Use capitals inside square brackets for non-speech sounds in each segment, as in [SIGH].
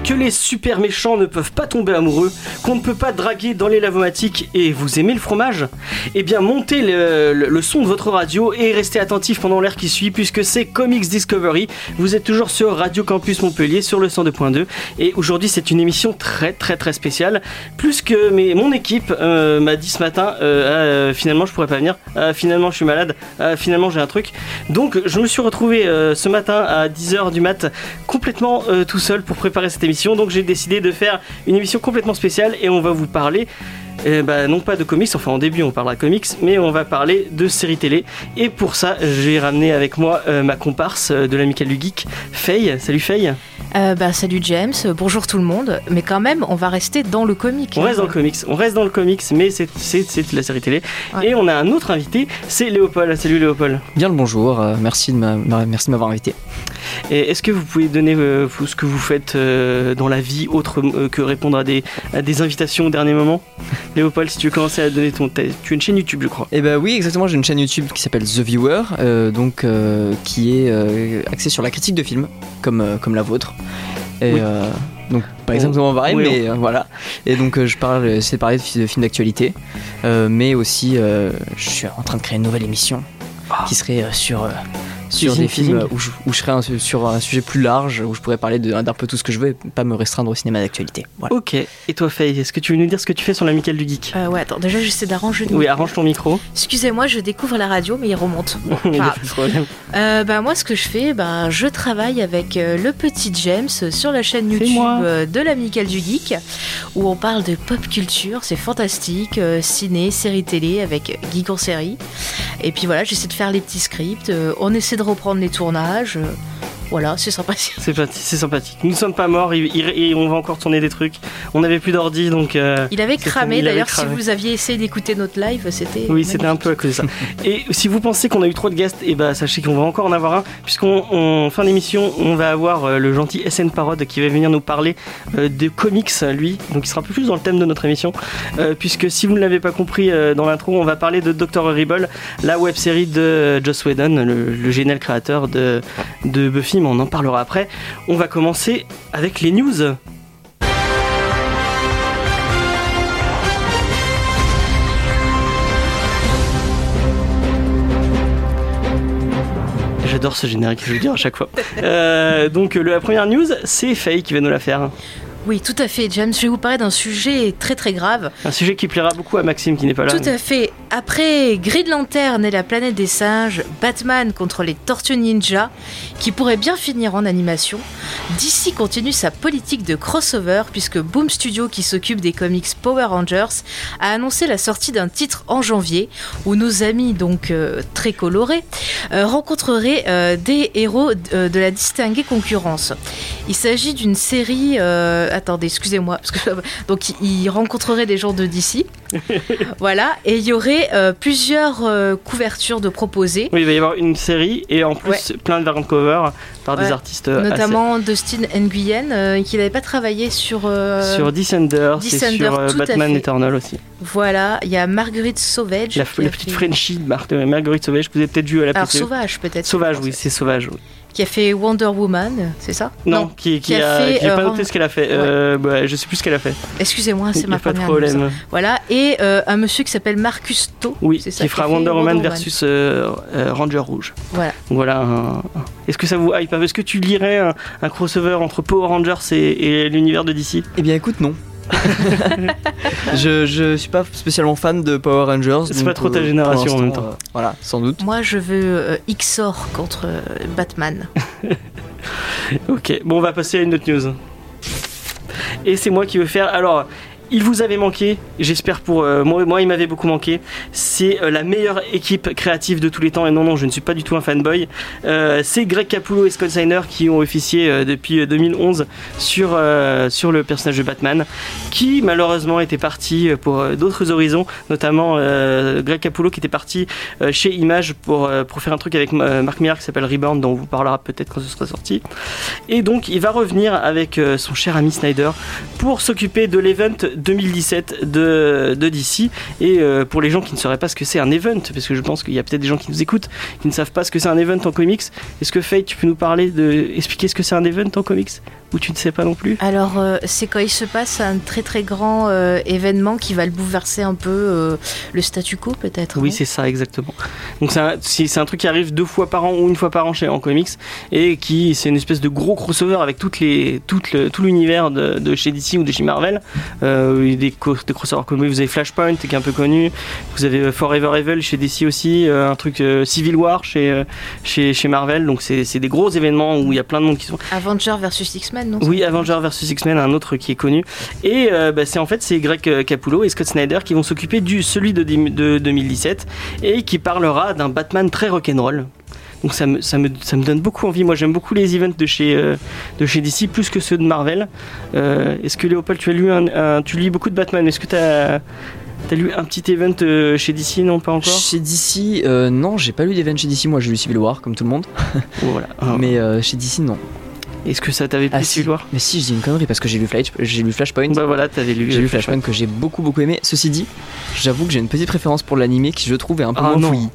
que les super méchants ne peuvent pas tomber amoureux, qu'on ne peut pas draguer dans les lavomatiques et vous aimez le fromage Eh bien, montez le, son de votre radio et restez attentif pendant l'heure qui suit, puisque c'est Comics Discovery. Vous êtes toujours sur Radio Campus Montpellier sur le 102.2 et aujourd'hui c'est une émission très très très spéciale. Plus que mais mon équipe euh, m'a dit ce matin, euh, ah, finalement je pourrais pas venir, ah, finalement je suis malade, ah, finalement j'ai un truc. Donc je me suis retrouvé euh, ce matin à 10h du mat complètement tout seul pour préparer cette émission. Donc j'ai décidé de faire une émission complètement spéciale et on va vous parler eh ben, non pas de comics, enfin en début on parlera comics, mais on va parler de séries télé. Et pour ça, j'ai ramené avec moi euh, ma comparse euh, de l'amical du geek, Faye. Salut Faye. Euh, bah, salut James, bonjour tout le monde. Mais quand même, on va rester dans le comic. On reste dans le comics, on reste dans le comics, mais c'est de la série télé. Et on a un autre invité, c'est Léopold. Salut Léopold. Bien le bonjour, merci de m'avoir invité. Et est-ce que vous pouvez donner ce que vous faites dans la vie autre que répondre à des, à des invitations au dernier moment? Léopold, si tu veux commencer à donner ton test, tu as une chaîne YouTube, je crois. Eh ben oui, exactement. J'ai une chaîne YouTube qui s'appelle The Viewer, euh, donc euh, qui est euh, axée sur la critique de films, comme comme la vôtre. Et, donc pas exactement pareil, mais voilà. Et donc je parle, c'est parler de, films d'actualité, mais aussi je suis en train de créer une nouvelle émission ah. qui serait sur sur des films où je, où je, serais sur un sujet plus large, où je pourrais parler d'un peu tout ce que je veux et pas me restreindre au cinéma d'actualité. Ok. Et toi, Faye, est-ce que tu veux nous dire ce que tu fais sur l'Amical du Geek? Euh, Ouais, attends, déjà j'essaie d'arranger. Oui, arrange ton micro. Excusez-moi, je découvre la radio, mais il remonte. [LAUGHS] euh, bah, moi, ce que je fais, bah, je travaille avec euh, le petit James sur la chaîne YouTube euh, de l'Amical du Geek, où on parle de pop culture, c'est fantastique, ciné, série télé avec Geek en série. Et puis voilà, j'essaie de faire les petits scripts, on essaie de reprendre les tournages. Voilà, c'est sympathique. C'est sympathique. Nous ne sommes pas morts et on va encore tourner des trucs. On n'avait plus d'ordi donc. Euh, il avait cramé d'ailleurs. Si vous aviez essayé d'écouter notre live, c'était. Oui, c'était un peu à cause de ça. et si vous pensez qu'on a eu trop de guests, et eh bah ben, sachez qu'on va encore en avoir un, puisqu'en fin d'émission, on va avoir euh, le gentil SN Parod qui va venir nous parler euh, de comics, lui. Donc il sera un peu plus dans le thème de notre émission, puisque si vous ne l'avez pas compris dans l'intro, on va parler de Dr. Horrible, la web série de Joss Whedon, le, génial créateur de, de Buffy on en parlera après. On va commencer avec les news. J'adore ce générique, je veux dire à chaque fois. Euh, donc la première news, c'est Faye qui va nous la faire. Oui, tout à fait, James. Je vais vous parler d'un sujet très très grave. Un sujet qui plaira beaucoup à Maxime qui n'est pas là. Tout à fait. Après Grid Lantern et la planète des singes, Batman contre les Tortues Ninja, qui pourrait bien finir en animation, DC continue sa politique de crossover puisque Boom Studio, qui s'occupe des comics Power Rangers, a annoncé la sortie d'un titre en janvier où nos amis, donc euh, très colorés, euh, rencontreraient euh, des héros de la distinguée concurrence. Il s'agit d'une série attendez, excusez-moi, parce que [LAUGHS] donc il rencontrerait des gens de DC. [LAUGHS] voilà, et il y aurait euh, plusieurs euh, couvertures de proposer. Oui, il va y avoir une série et en plus plein de variantes cover par des artistes. Euh, Notamment Dustin Nguyen, qui n'avait pas travaillé sur. sur Descender, c'est sur Batman Eternal aussi. Voilà, il y a Marguerite Sauvage. La, petite Frenchie de Marguerite Sauvage que vous avez peut-être vu à la Alors, Sauvage peut-être. Sauvage, oui, c'est Sauvage. Oui qui a fait Wonder Woman, c'est ça? Non, qui, a, fait. J'ai pas euh, noté ce qu'elle a fait. Euh, bah, je sais plus ce qu'elle a fait. Excusez-moi, c'est ma première. Pas de problème. Voilà, et euh, un monsieur qui s'appelle Marcus To. Oui, qui fera Wonder, Woman versus Ranger Rouge. Voilà. Voilà. Est-ce que ça vous hype? Est-ce que tu lirais un, crossover entre Power Rangers et, et l'univers de DC Eh bien, écoute, non. [LAUGHS] je, je suis pas spécialement fan de Power Rangers. C'est pas trop ta génération en même temps. voilà, sans doute. Moi, je veux XOR contre Batman. [LAUGHS] ok, bon, on va passer à une autre news. Et c'est moi qui veux faire. Alors, il vous avait manqué, j'espère pour euh, moi, il m'avait beaucoup manqué. C'est euh, la meilleure équipe créative de tous les temps et non non, je ne suis pas du tout un fanboy. Euh, c'est Greg Capullo et Scott Steiner qui ont officié depuis 2011 sur le personnage de Batman, qui malheureusement était parti pour d'autres horizons, notamment Greg Capullo qui était parti chez Image pour faire un truc avec Mark Millar qui s'appelle Reborn, dont on vous parlera peut-être quand ce sera sorti. Et donc il va revenir avec son cher ami Snyder pour s'occuper de l'event 2017 de, DC. Et euh, pour les gens qui ne sauraient pas ce que c'est un event, parce que je pense qu'il y a peut-être des gens qui nous écoutent qui ne savent pas ce que c'est un event en comics, est-ce que Faye, tu peux nous parler de expliquer ce que c'est un event en comics? Ou tu ne sais pas non plus Alors, euh, c'est quand il se passe un très très grand euh, événement qui va le bouleverser un peu euh, le statu quo, peut-être Oui, c'est ça, exactement. Donc c'est un, c'est- c'est un truc qui arrive deux fois par an ou une fois par an chez en comics et qui c'est une espèce de gros crossover avec toutes les, toutes le- tout l'univers de, de chez DC ou de chez Marvel. Des, crossovers connus. Vous avez Flashpoint qui est un peu connu. Vous avez Forever Evil chez DC aussi. un truc Civil War chez, chez, chez Marvel. Donc c'est c'est des gros événements où il y a plein de monde qui sont. Avenger versus X-Men, non Oui, Avenger vs X-Men, un autre qui est connu. Et euh, bah, c'est en fait c'est Greg euh, Capullo et Scott Snyder qui vont s'occuper du celui de, dim- de 2017 et qui parlera d'un Batman très rock'n'roll. Donc ça me, ça, me, ça me donne beaucoup envie. Moi j'aime beaucoup les events de chez, euh, de chez DC plus que ceux de Marvel. Euh, Est-ce que Léopold, tu as lu un, un- tu lis beaucoup de Batman? Est-ce que tu as, lu un petit event euh, chez DC Non, pas encore? Chez DC, euh, non, j'ai pas lu d'event chez DC. Moi, j'ai lu Civil War, comme tout le monde. Voilà. Ah. [LAUGHS] Mais euh, chez DC, non. Est-ce que ça t'avait plu Ah, si. Mais si, je dis une connerie parce que j'ai lu, Flash, j'ai lu Flashpoint. Bah voilà, t'avais lu. J'ai euh, lu Flashpoint que j'ai beaucoup beaucoup aimé. Ceci dit, j'avoue que j'ai une petite préférence pour l'animé qui je trouve est un peu Ah, moins fouillis.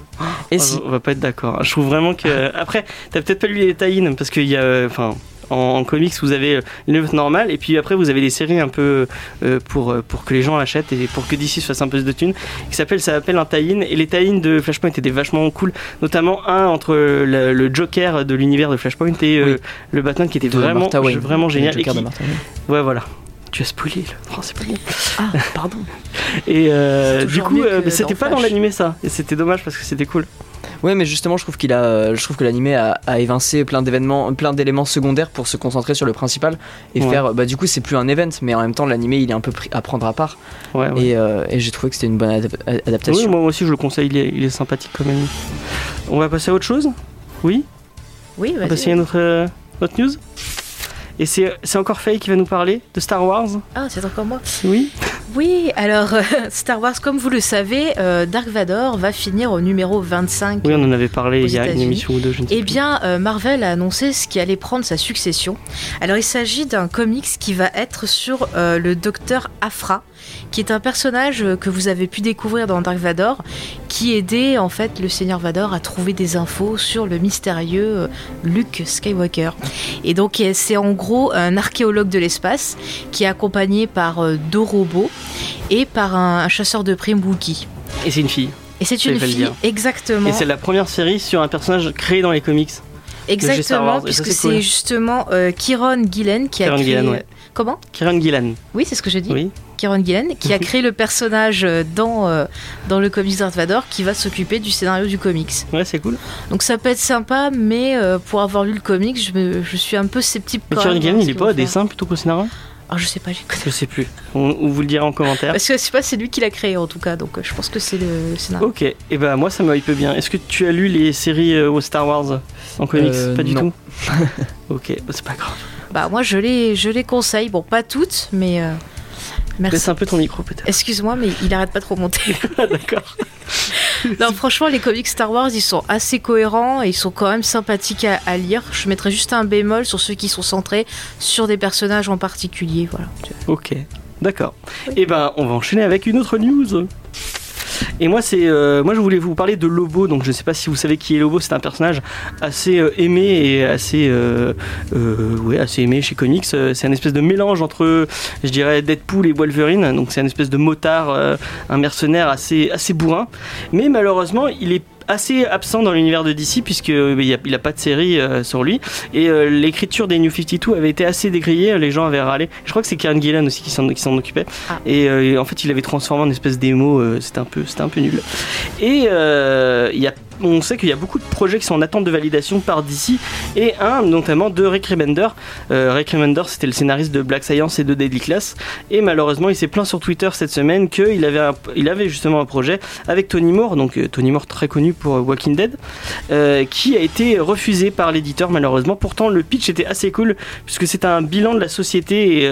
Et si, On va pas être d'accord. Je trouve vraiment que. [LAUGHS] Après, t'as peut-être pas lu les tie parce qu'il y a. euh, Enfin. En, en comics, vous avez euh, l'œuvre normale et puis après vous avez des séries un peu euh, pour, euh, pour que les gens achètent et pour que DC se fasse un peu de thunes qui s'appelle ça s'appelle un tie-in et les tie de Flashpoint étaient vachement cool notamment un entre le, le Joker de l'univers de Flashpoint et euh, Oui. le Batman qui était de vraiment Wayne. vraiment Le génial et Joker qui- de Martha Wayne. ouais voilà tu as spoilé le français pas bon. Ah, pardon. [LAUGHS] et euh, C'est du coup euh, c'était pas dans l'animé ça et c'était dommage parce que c'était cool Ouais, mais justement, je trouve qu'il a, je trouve que l'animé a, a évincé plein d'événements, plein d'éléments secondaires pour se concentrer sur le principal et Ouais. faire. Bah, du coup, c'est plus un event, mais en même temps, l'animé, il est un peu pris à prendre à part. ouais, ouais. Et, euh, et j'ai trouvé que c'était une bonne adap- Oui, adaptation. moi aussi je le conseille, il est, il est sympathique quand même. On va passer à autre chose? Oui? Oui, On va passer à notre, euh, notre news? Et c'est c'est encore Faye qui va nous parler de Star Wars? Ah, c'est encore moi. Oui? Oui, alors euh, [LAUGHS] Star Wars, comme vous le savez, euh, Dark Vador va finir au numéro 25. Oui, on en avait parlé il y a une émission ou deux, je ne sais Eh bien, euh, Marvel a annoncé ce qui allait prendre sa succession. Alors, il s'agit d'un comics qui va être sur le docteur Afra, qui est un personnage euh, que vous avez pu découvrir dans Dark Vador, qui aidait en fait le Seigneur Vador à trouver des infos sur le mystérieux euh, Luke Skywalker. Et donc, euh, c'est en gros un archéologue de l'espace qui est accompagné par deux robots et par un, un chasseur de primes Wookiee. Et c'est une fille. Et c'est une fille, exactement. Et c'est la première série sur un personnage créé dans les comics. Exactement, puisque c'est cool. justement euh, Kieron Gillen qui a Kieron créé. Gillen, ouais. Comment? Kieran Gillan. Oui, c'est ce que j'ai dit. Oui. Kieron Gillen qui a [LAUGHS] créé le personnage euh, dans, euh, dans le comics Darth Vader qui va s'occuper du scénario du comics. Ouais, c'est cool. Donc ça peut être sympa, mais euh, pour avoir lu le comics, je, me- je suis un peu sceptique. Mais même, Gillan, hein, il est pas au dessin plutôt qu'au scénario? Ah, je sais pas, j'ai Je sais plus. On, on vous le dira en commentaire. Parce que je sais pas, c'est lui qui l'a créé en tout cas, donc je pense que c'est le, scénario. Ok, et bah moi ça me hype bien. Est-ce que tu as lu les séries euh, au Star Wars? En comics? Euh, Pas du non. tout. [LAUGHS] ok, bah, c'est pas grave. Bah moi je les, je les conseille, bon pas toutes, mais euh, merci. Baisse un peu ton micro peut-être. Excuse-moi, mais il arrête pas de remonter. [LAUGHS] Ah, D'accord. [LAUGHS] Non, franchement, les comics Star Wars, ils sont assez cohérents et ils sont quand même sympathiques à, à lire. Je mettrais juste un bémol sur ceux qui sont centrés sur des personnages en particulier. Voilà. Ok, d'accord. Et ben on va enchaîner avec une autre news. Et moi c'est euh, moi je voulais vous parler de Lobo. Donc je sais pas si vous savez qui est Lobo. C'est un personnage assez euh, aimé et assez euh, euh, assez aimé chez comics. C'est un espèce de mélange entre je dirais Deadpool et Wolverine. Donc c'est un espèce de motard un mercenaire assez assez bourrin. Mais malheureusement il est assez absent dans l'univers de DC puisque euh, il a, il a pas de série euh, sur lui. Et euh, l'écriture des New 52 avait été assez décriée les gens avaient râlé. Je crois que c'est Karen Gillan aussi qui s'en qui s'en occupait. Ah. et euh, en fait il avait transformé en espèce d'émo c'était un peu c'était un peu nul. Et il y a on sait qu'il y a beaucoup de projets qui sont en attente de validation par DC et un notamment de Rick Remender. Euh, Rick Remender c'était le scénariste de Black Science et de Deadly Class et malheureusement il s'est plaint sur Twitter cette semaine qu'il avait, justement un projet avec Tony Moore, donc euh, Tony Moore très connu pour euh, Walking Dead, euh, qui a été refusé par l'éditeur malheureusement. Pourtant le pitch était assez cool puisque c'est un bilan de la société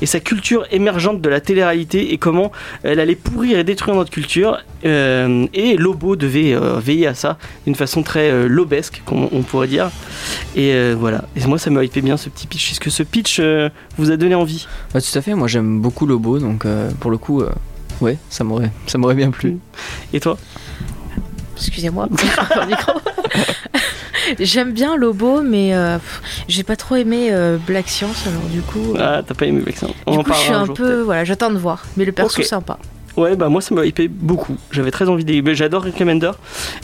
et, sa culture émergente de la télé-réalité et comment elle allait pourrir et détruire notre culture. Et Lobo devait veiller à ça d'une façon très euh, lobesque, comme on pourrait dire. Et euh, voilà. Et moi, ça me hypait bien ce petit pitch. Est-ce que ce pitch euh, vous a donné envie? Ouais, tout à fait. Moi, j'aime beaucoup Lobo, donc euh, pour le coup, euh, ouais, ça m'aurait, ça m'aurait bien plu. [LAUGHS] Et toi? Excusez-moi, micro. [LAUGHS] J'aime bien Lobo, mais euh, j'ai pas trop aimé euh, Black Science, alors du coup. euh, Ah, t'as pas aimé Black Science On du en coup, je suis un jour, peu. Voilà, j'attends de voir. Mais le perso, sympa. Ouais, bah moi ça m'a hypé beaucoup. J'avais très envie d'y. bah, J'adore Rick Remender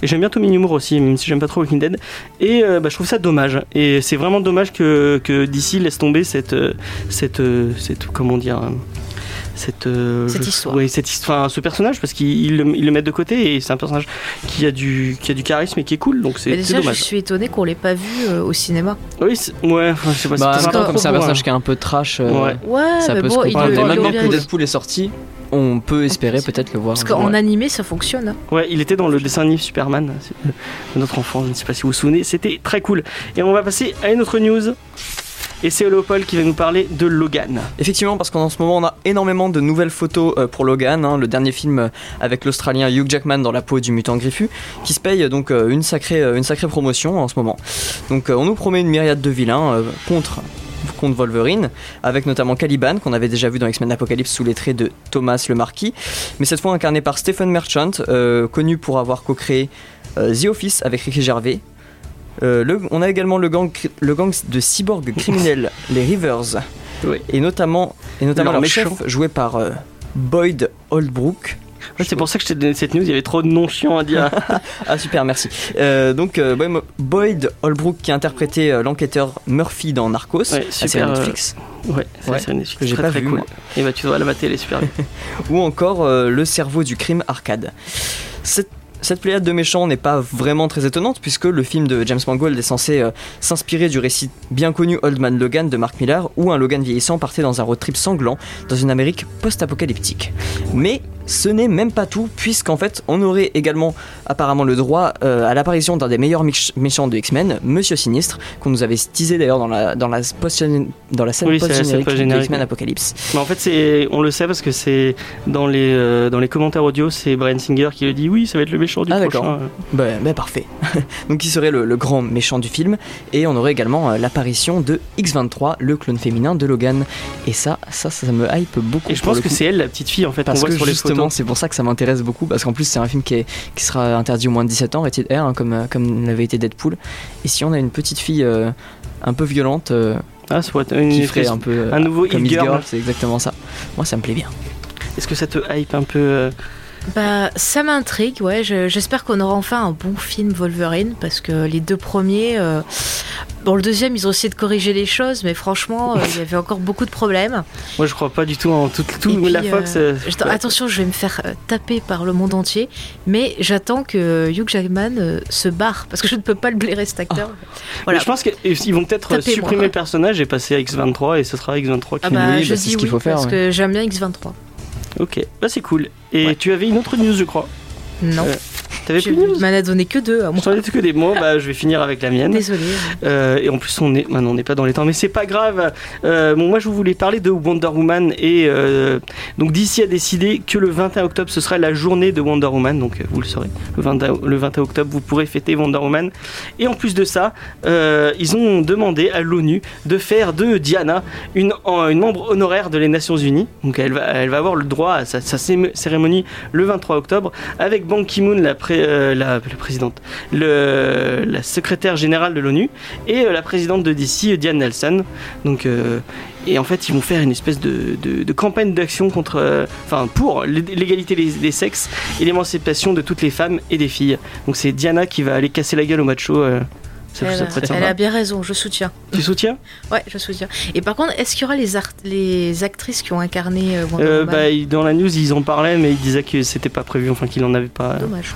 et j'aime bien Tommy Newmore aussi, même si j'aime pas trop Walking Dead. Et euh, bah, je trouve ça dommage. Et c'est vraiment dommage que, que DC laisse tomber cette. euh, cette, euh, cette comment dire. Cette, euh, Cette histoire. ouais, cette histoire, enfin, ce personnage, parce qu'ils le, ils le mettent de côté et c'est un personnage qui a, du, qui a du charisme et qui est cool, donc Mais c'est déjà, je dommage. suis étonnée qu'on l'ait pas vu euh, au cinéma. Oui, c'est- ouais, je sais pas, Bah, comme c'est un personnage qui est un peu trash, euh, Ouais. Ouais, ça mais peut bon, se il comprendre. maintenant que. Deadpool est sorti, on peut espérer peut-être le voir. Parce qu'en Ouais. animé, ça fonctionne. hein. Ouais, il était dans le dessin animé Superman, notre enfant, je ne sais pas si vous vous souvenez, c'était très cool. Et on va passer à une autre news. Et c'est Léopold qui va nous parler de Logan. Effectivement, parce qu'en ce moment, on a énormément de nouvelles photos euh, pour Logan, hein, le dernier film euh, avec l'Australien Hugh Jackman dans la peau du mutant griffu, qui se paye donc euh, une, sacrée, une sacrée promotion en ce moment. Donc, on nous promet une myriade de vilains contre contre Wolverine, avec notamment Caliban, qu'on avait déjà vu dans X-Men Apocalypse sous les traits de Thomas le Marquis, mais cette fois incarné par Stephen Merchant, connu pour avoir co-créé The Office avec Ricky Gervais. Euh, le- on a également le gang, le gang de cyborgs [LAUGHS] criminels, les Rivers, Oui. et notamment, et notamment Leur chef joué par euh, Boyd Holbrook. Ouais, c'est pour ça que je t'ai donné cette news, il y avait trop de noms chiants à dire. [LAUGHS] Ah super, merci. Euh, donc euh, Boy- Boyd Holbrook qui a interprété euh, l'enquêteur Murphy dans Narcos, Ouais, super, Netflix, ouais, c'est Ouais, Netflix, que j'ai très pas très vu, cool. moi. Et bah tu devrais la mater, elle est super [LAUGHS] ou encore le cerveau du crime arcade. Cette cette pléiade de méchants n'est pas vraiment très étonnante puisque le film de James Mangold est censé euh, s'inspirer du récit bien connu Old Man Logan de Mark Millar où un Logan vieillissant partait dans un road trip sanglant dans une Amérique post-apocalyptique. Mais ce n'est même pas tout puisqu'en fait on aurait également apparemment le droit euh, à l'apparition d'un des meilleurs méchants de X-Men, Monsieur Sinistre, qu'on nous avait teasé d'ailleurs dans la, dans la, post dans la scène Oui, post-générique de X-Men. Apocalypse. Mais en fait, c'est, on le sait parce que c'est dans les, euh, dans les commentaires audio, c'est Brian Singer qui le dit oui, ça va être le méchant du Ah, prochain. d'accord. Bah, bah, parfait. [LAUGHS] Donc il serait le, le grand méchant du film et on aurait également euh, l'apparition de X23, le clone féminin de Logan. Et ça, ça, ça me hype beaucoup. Et je pense que c'est elle, la petite fille, en fait, qu'on voit sur les justement, c'est pour ça que ça m'intéresse beaucoup parce qu'en plus c'est un film qui, est, qui sera interdit au moins de 17 ans, rated R, hein, comme, euh, comme l'avait été Deadpool. Et si on a une petite fille euh, un peu violente euh, Ah, une qui ferait un peu un nouveau comme Girl. Girl, c'est exactement ça. Moi ça me plaît bien. Est-ce que ça te hype un peu Bah, ça m'intrigue, ouais. je- J'espère qu'on aura enfin un bon film Wolverine parce que les deux premiers. euh, Bon, le deuxième, ils ont essayé de corriger les choses, mais franchement, euh, il y avait encore beaucoup de problèmes. Moi, je crois pas du tout en tout, tout puis, la Fox. euh, je- attention, je vais me faire taper par le monde entier, mais j'attends que Hugh Jackman se barre parce que je ne peux pas le blairer cet acteur. Voilà. Mais Je pense qu'ils vont peut-être supprimer le personnage et passer à X23 et ce sera X23 qui Ah bah, je bah, dis ce qu'il oui faut faire, parce ouais. que j'aime bien X23. Ok, bah c'est cool. Et Ouais. tu avais une autre news, je crois. Non, Euh, T'avais plus de news m'en donné que deux à moi. J'en ai que des mots, bah je vais finir avec la mienne. Désolée. Euh, et en plus, on est, maintenant, on n'est pas dans les temps, mais c'est pas grave. Euh, bon, moi, je voulais parler de Wonder Woman et euh, donc DC a décidé que le 21 octobre, ce sera la journée de Wonder Woman. Donc, euh, vous le saurez, le 20, le 21 octobre, vous pourrez fêter Wonder Woman. Et en plus de ça, ils ont demandé à l'ONU de faire de Diana une, une membre honoraire de les Nations Unies. Donc, elle va, elle va avoir le droit à sa, sa cérémonie le 23 octobre avec Ban Ki-moon, la, pré- euh, la, présidente, le, la secrétaire générale de l'ONU et euh, la présidente de DC, euh, Diane Nelson. Donc, et en fait, ils vont faire une espèce de, campagne d'action contre, enfin, pour l'é- l'égalité des, des sexes et l'émancipation de toutes les femmes et des filles. Donc, c'est Diana qui va aller casser la gueule aux machos. Euh, ça, Elle, a bien raison, je soutiens. Tu soutiens [LAUGHS] Ouais, je soutiens. Et par contre, est-ce qu'il y aura les, art- les actrices qui ont incarné euh, Wonder Euh, Woman? bah, Dans la news, ils en parlaient, mais ils disaient que c'était pas prévu, enfin qu'il en avait pas. Dommage.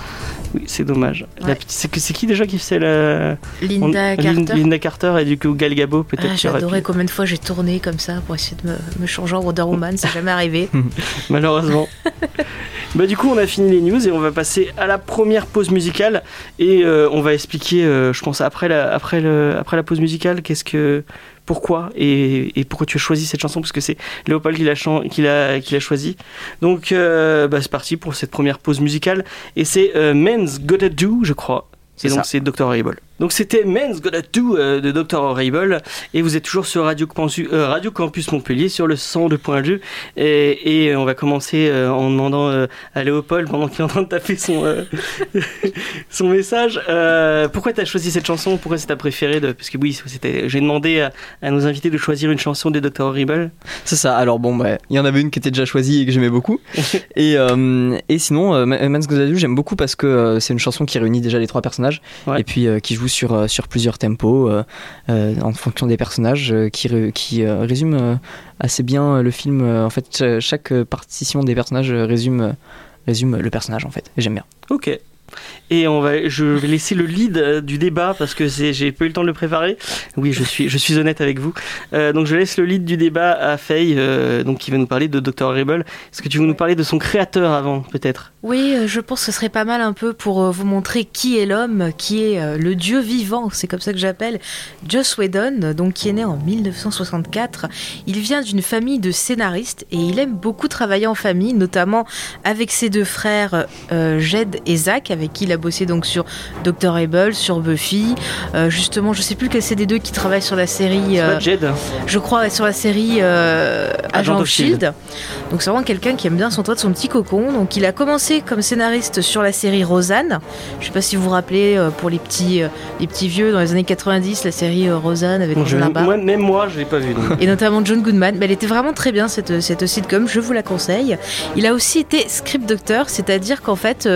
Oui, c'est dommage. Ouais. c'est qui déjà qui faisait la. Linda on- Carter. Linda Carter et du coup Gal Gadot peut-être. Ah, qu'il aurait J'adorais pu. combien de fois j'ai tourné comme ça pour essayer de me, me changer en Wonder Woman, c'est jamais arrivé. [LAUGHS] malheureusement. [LAUGHS] bah du coup on a fini les news et on va passer à la première pause musicale et euh, on va expliquer, euh, je pense après la, après le, après la pause musicale, qu'est-ce que, pourquoi et, et pourquoi tu as choisi cette chanson parce que c'est Léopold qui l'a qui l'a qui l'a choisi. Donc euh, bah, c'est parti pour cette première pause musicale et c'est euh, Men's Gotta Do je crois. C'est Et donc c'est Dr. Horrible. Donc c'était Men's Gotta Do euh, de Dr. Horrible et vous êtes toujours sur Radio Campus, euh, Radio Campus Montpellier sur le 102.2 et, et on va commencer euh, en demandant euh, à Léopold pendant qu'il est en train de taper son, euh, [LAUGHS] son message euh, pourquoi tu as choisi cette chanson? Pourquoi c'est ta préférée de... Parce que oui, j'ai demandé à, à nos invités de choisir une chanson de Dr. Horrible. C'est ça. Alors bon, bah, il y en avait une qui était déjà choisie et que j'aimais beaucoup. [LAUGHS] et, euh, et sinon, euh, Man's Gotta Do, j'aime beaucoup parce que euh, c'est une chanson qui réunit déjà les trois personnages Ouais. et puis euh, qui joue sur, euh, sur plusieurs tempos euh, euh, en fonction des personnages, qui, qui résume assez bien le film. en fait, cha- chaque partition des personnages résume, résume le personnage en fait. J'aime bien. Ok. Et on va, je vais laisser le lead euh, du débat parce que j'ai pas eu le temps de le préparer. Oui, je suis, je suis honnête avec vous. Euh, donc je laisse le lead du débat à Faye, euh, donc qui va nous parler de Dr. Horrible. Est-ce que tu veux nous parler de son créateur avant, peut-être? Oui, je pense que ce serait pas mal un peu pour vous montrer qui est l'homme, qui est le dieu vivant, c'est comme ça que j'appelle Joss Whedon, donc qui est né en 1964. Il vient d'une famille de scénaristes et il aime beaucoup travailler en famille, notamment avec ses deux frères Jed et Zach, qui il a bossé donc sur Dr. Able, sur Buffy. Euh, justement, je sais plus quel c'est des deux qui travaillent sur la série. Euh, Jed je crois sur la série euh, Agent Agent of Shield. Donc c'est vraiment quelqu'un qui aime bien son toit de son petit cocon. Donc il a commencé comme scénariste sur la série Rosanne. Je sais pas si vous vous rappelez pour les petits les petits vieux dans les années 90 la série Rosanne avec Bon, je- Rosanna Barr. moi, Même moi, je l'ai pas vu. donc. Et notamment John Goodman, mais elle était vraiment très bien cette, cette sitcom, je vous la conseille. Il a aussi été script doctor, c'est-à-dire qu'en fait,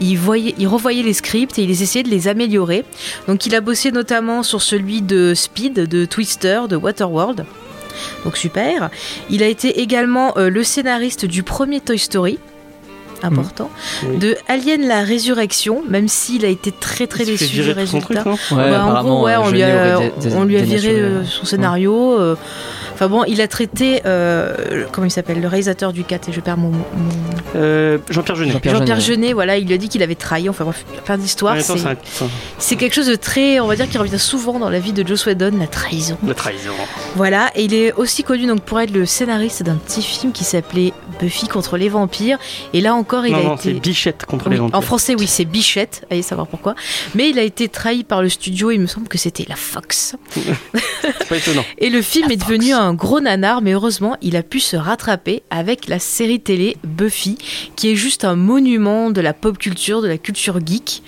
il, voyait, il revoyait les scripts et il essayait de les améliorer. Donc il a bossé notamment sur celui de Speed, de Twister, de Waterworld. Donc super. Il a été également euh, le scénariste du premier Toy Story. Important. Oui. De Alien la Résurrection, même s'il a été très très déçu du résultat. truc, Ouais, Bah, en apparemment, gros, ouais, euh, on, lui a, on lui a viré euh, son scénario. euh. Enfin bon, il a traité, euh, comment il s'appelle, le réalisateur du 4, et je perds mon. mon- Euh, Jean-Pierre Jeunet. Jean-Pierre Jean-Pierre Jeunet. Jeunet, voilà, il lui a dit qu'il avait trahi. Enfin bref, plein En d'histoires. C'est quelque chose de très, on va dire, qui revient souvent dans la vie de Joss Whedon, la trahison. la trahison. Voilà, et il est aussi connu donc pour être le scénariste d'un petit film qui s'appelait Buffy contre les vampires. Et là encore, il non, a non, été. c'est Bichette contre Oui, les vampires. en français, oui, c'est Bichette, allez savoir pourquoi. Mais il a été trahi par le studio, il me semble que c'était la Fox. [LAUGHS] C'est pas étonnant. Et le film est devenu un gros nanar, mais heureusement, il a pu se rattraper avec la série télé Buffy, qui est juste un monument de la pop culture, de la culture geek.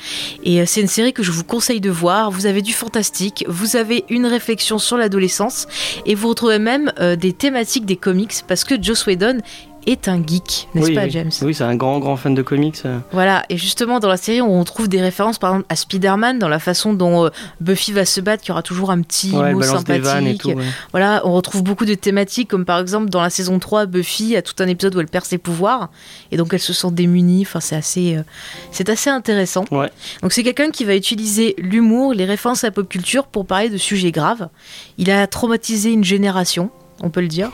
Et euh, c'est une série que je vous conseille de voir. Vous avez du fantastique, vous avez une réflexion sur l'adolescence, et vous retrouvez même euh, des thématiques des comics, parce que Joss Whedon est un geek, n'est-ce oui, pas, oui. James Oui, c'est un grand, grand fan de comics. voilà, et justement dans la série, on trouve des références par exemple à Spider-Man dans la façon dont euh, Buffy va se battre, qui aura toujours un petit Ouais, mot et sympathique. tout. ouais. Voilà, on retrouve beaucoup de thématiques, comme par exemple dans la saison 3, Buffy a tout un épisode où elle perd ses pouvoirs, et donc elle se sent démunie, enfin c'est assez, euh, c'est assez intéressant. Ouais. Donc c'est quelqu'un qui va utiliser l'humour, les références à la pop culture pour parler de sujets graves. Il a traumatisé une génération, on peut le dire.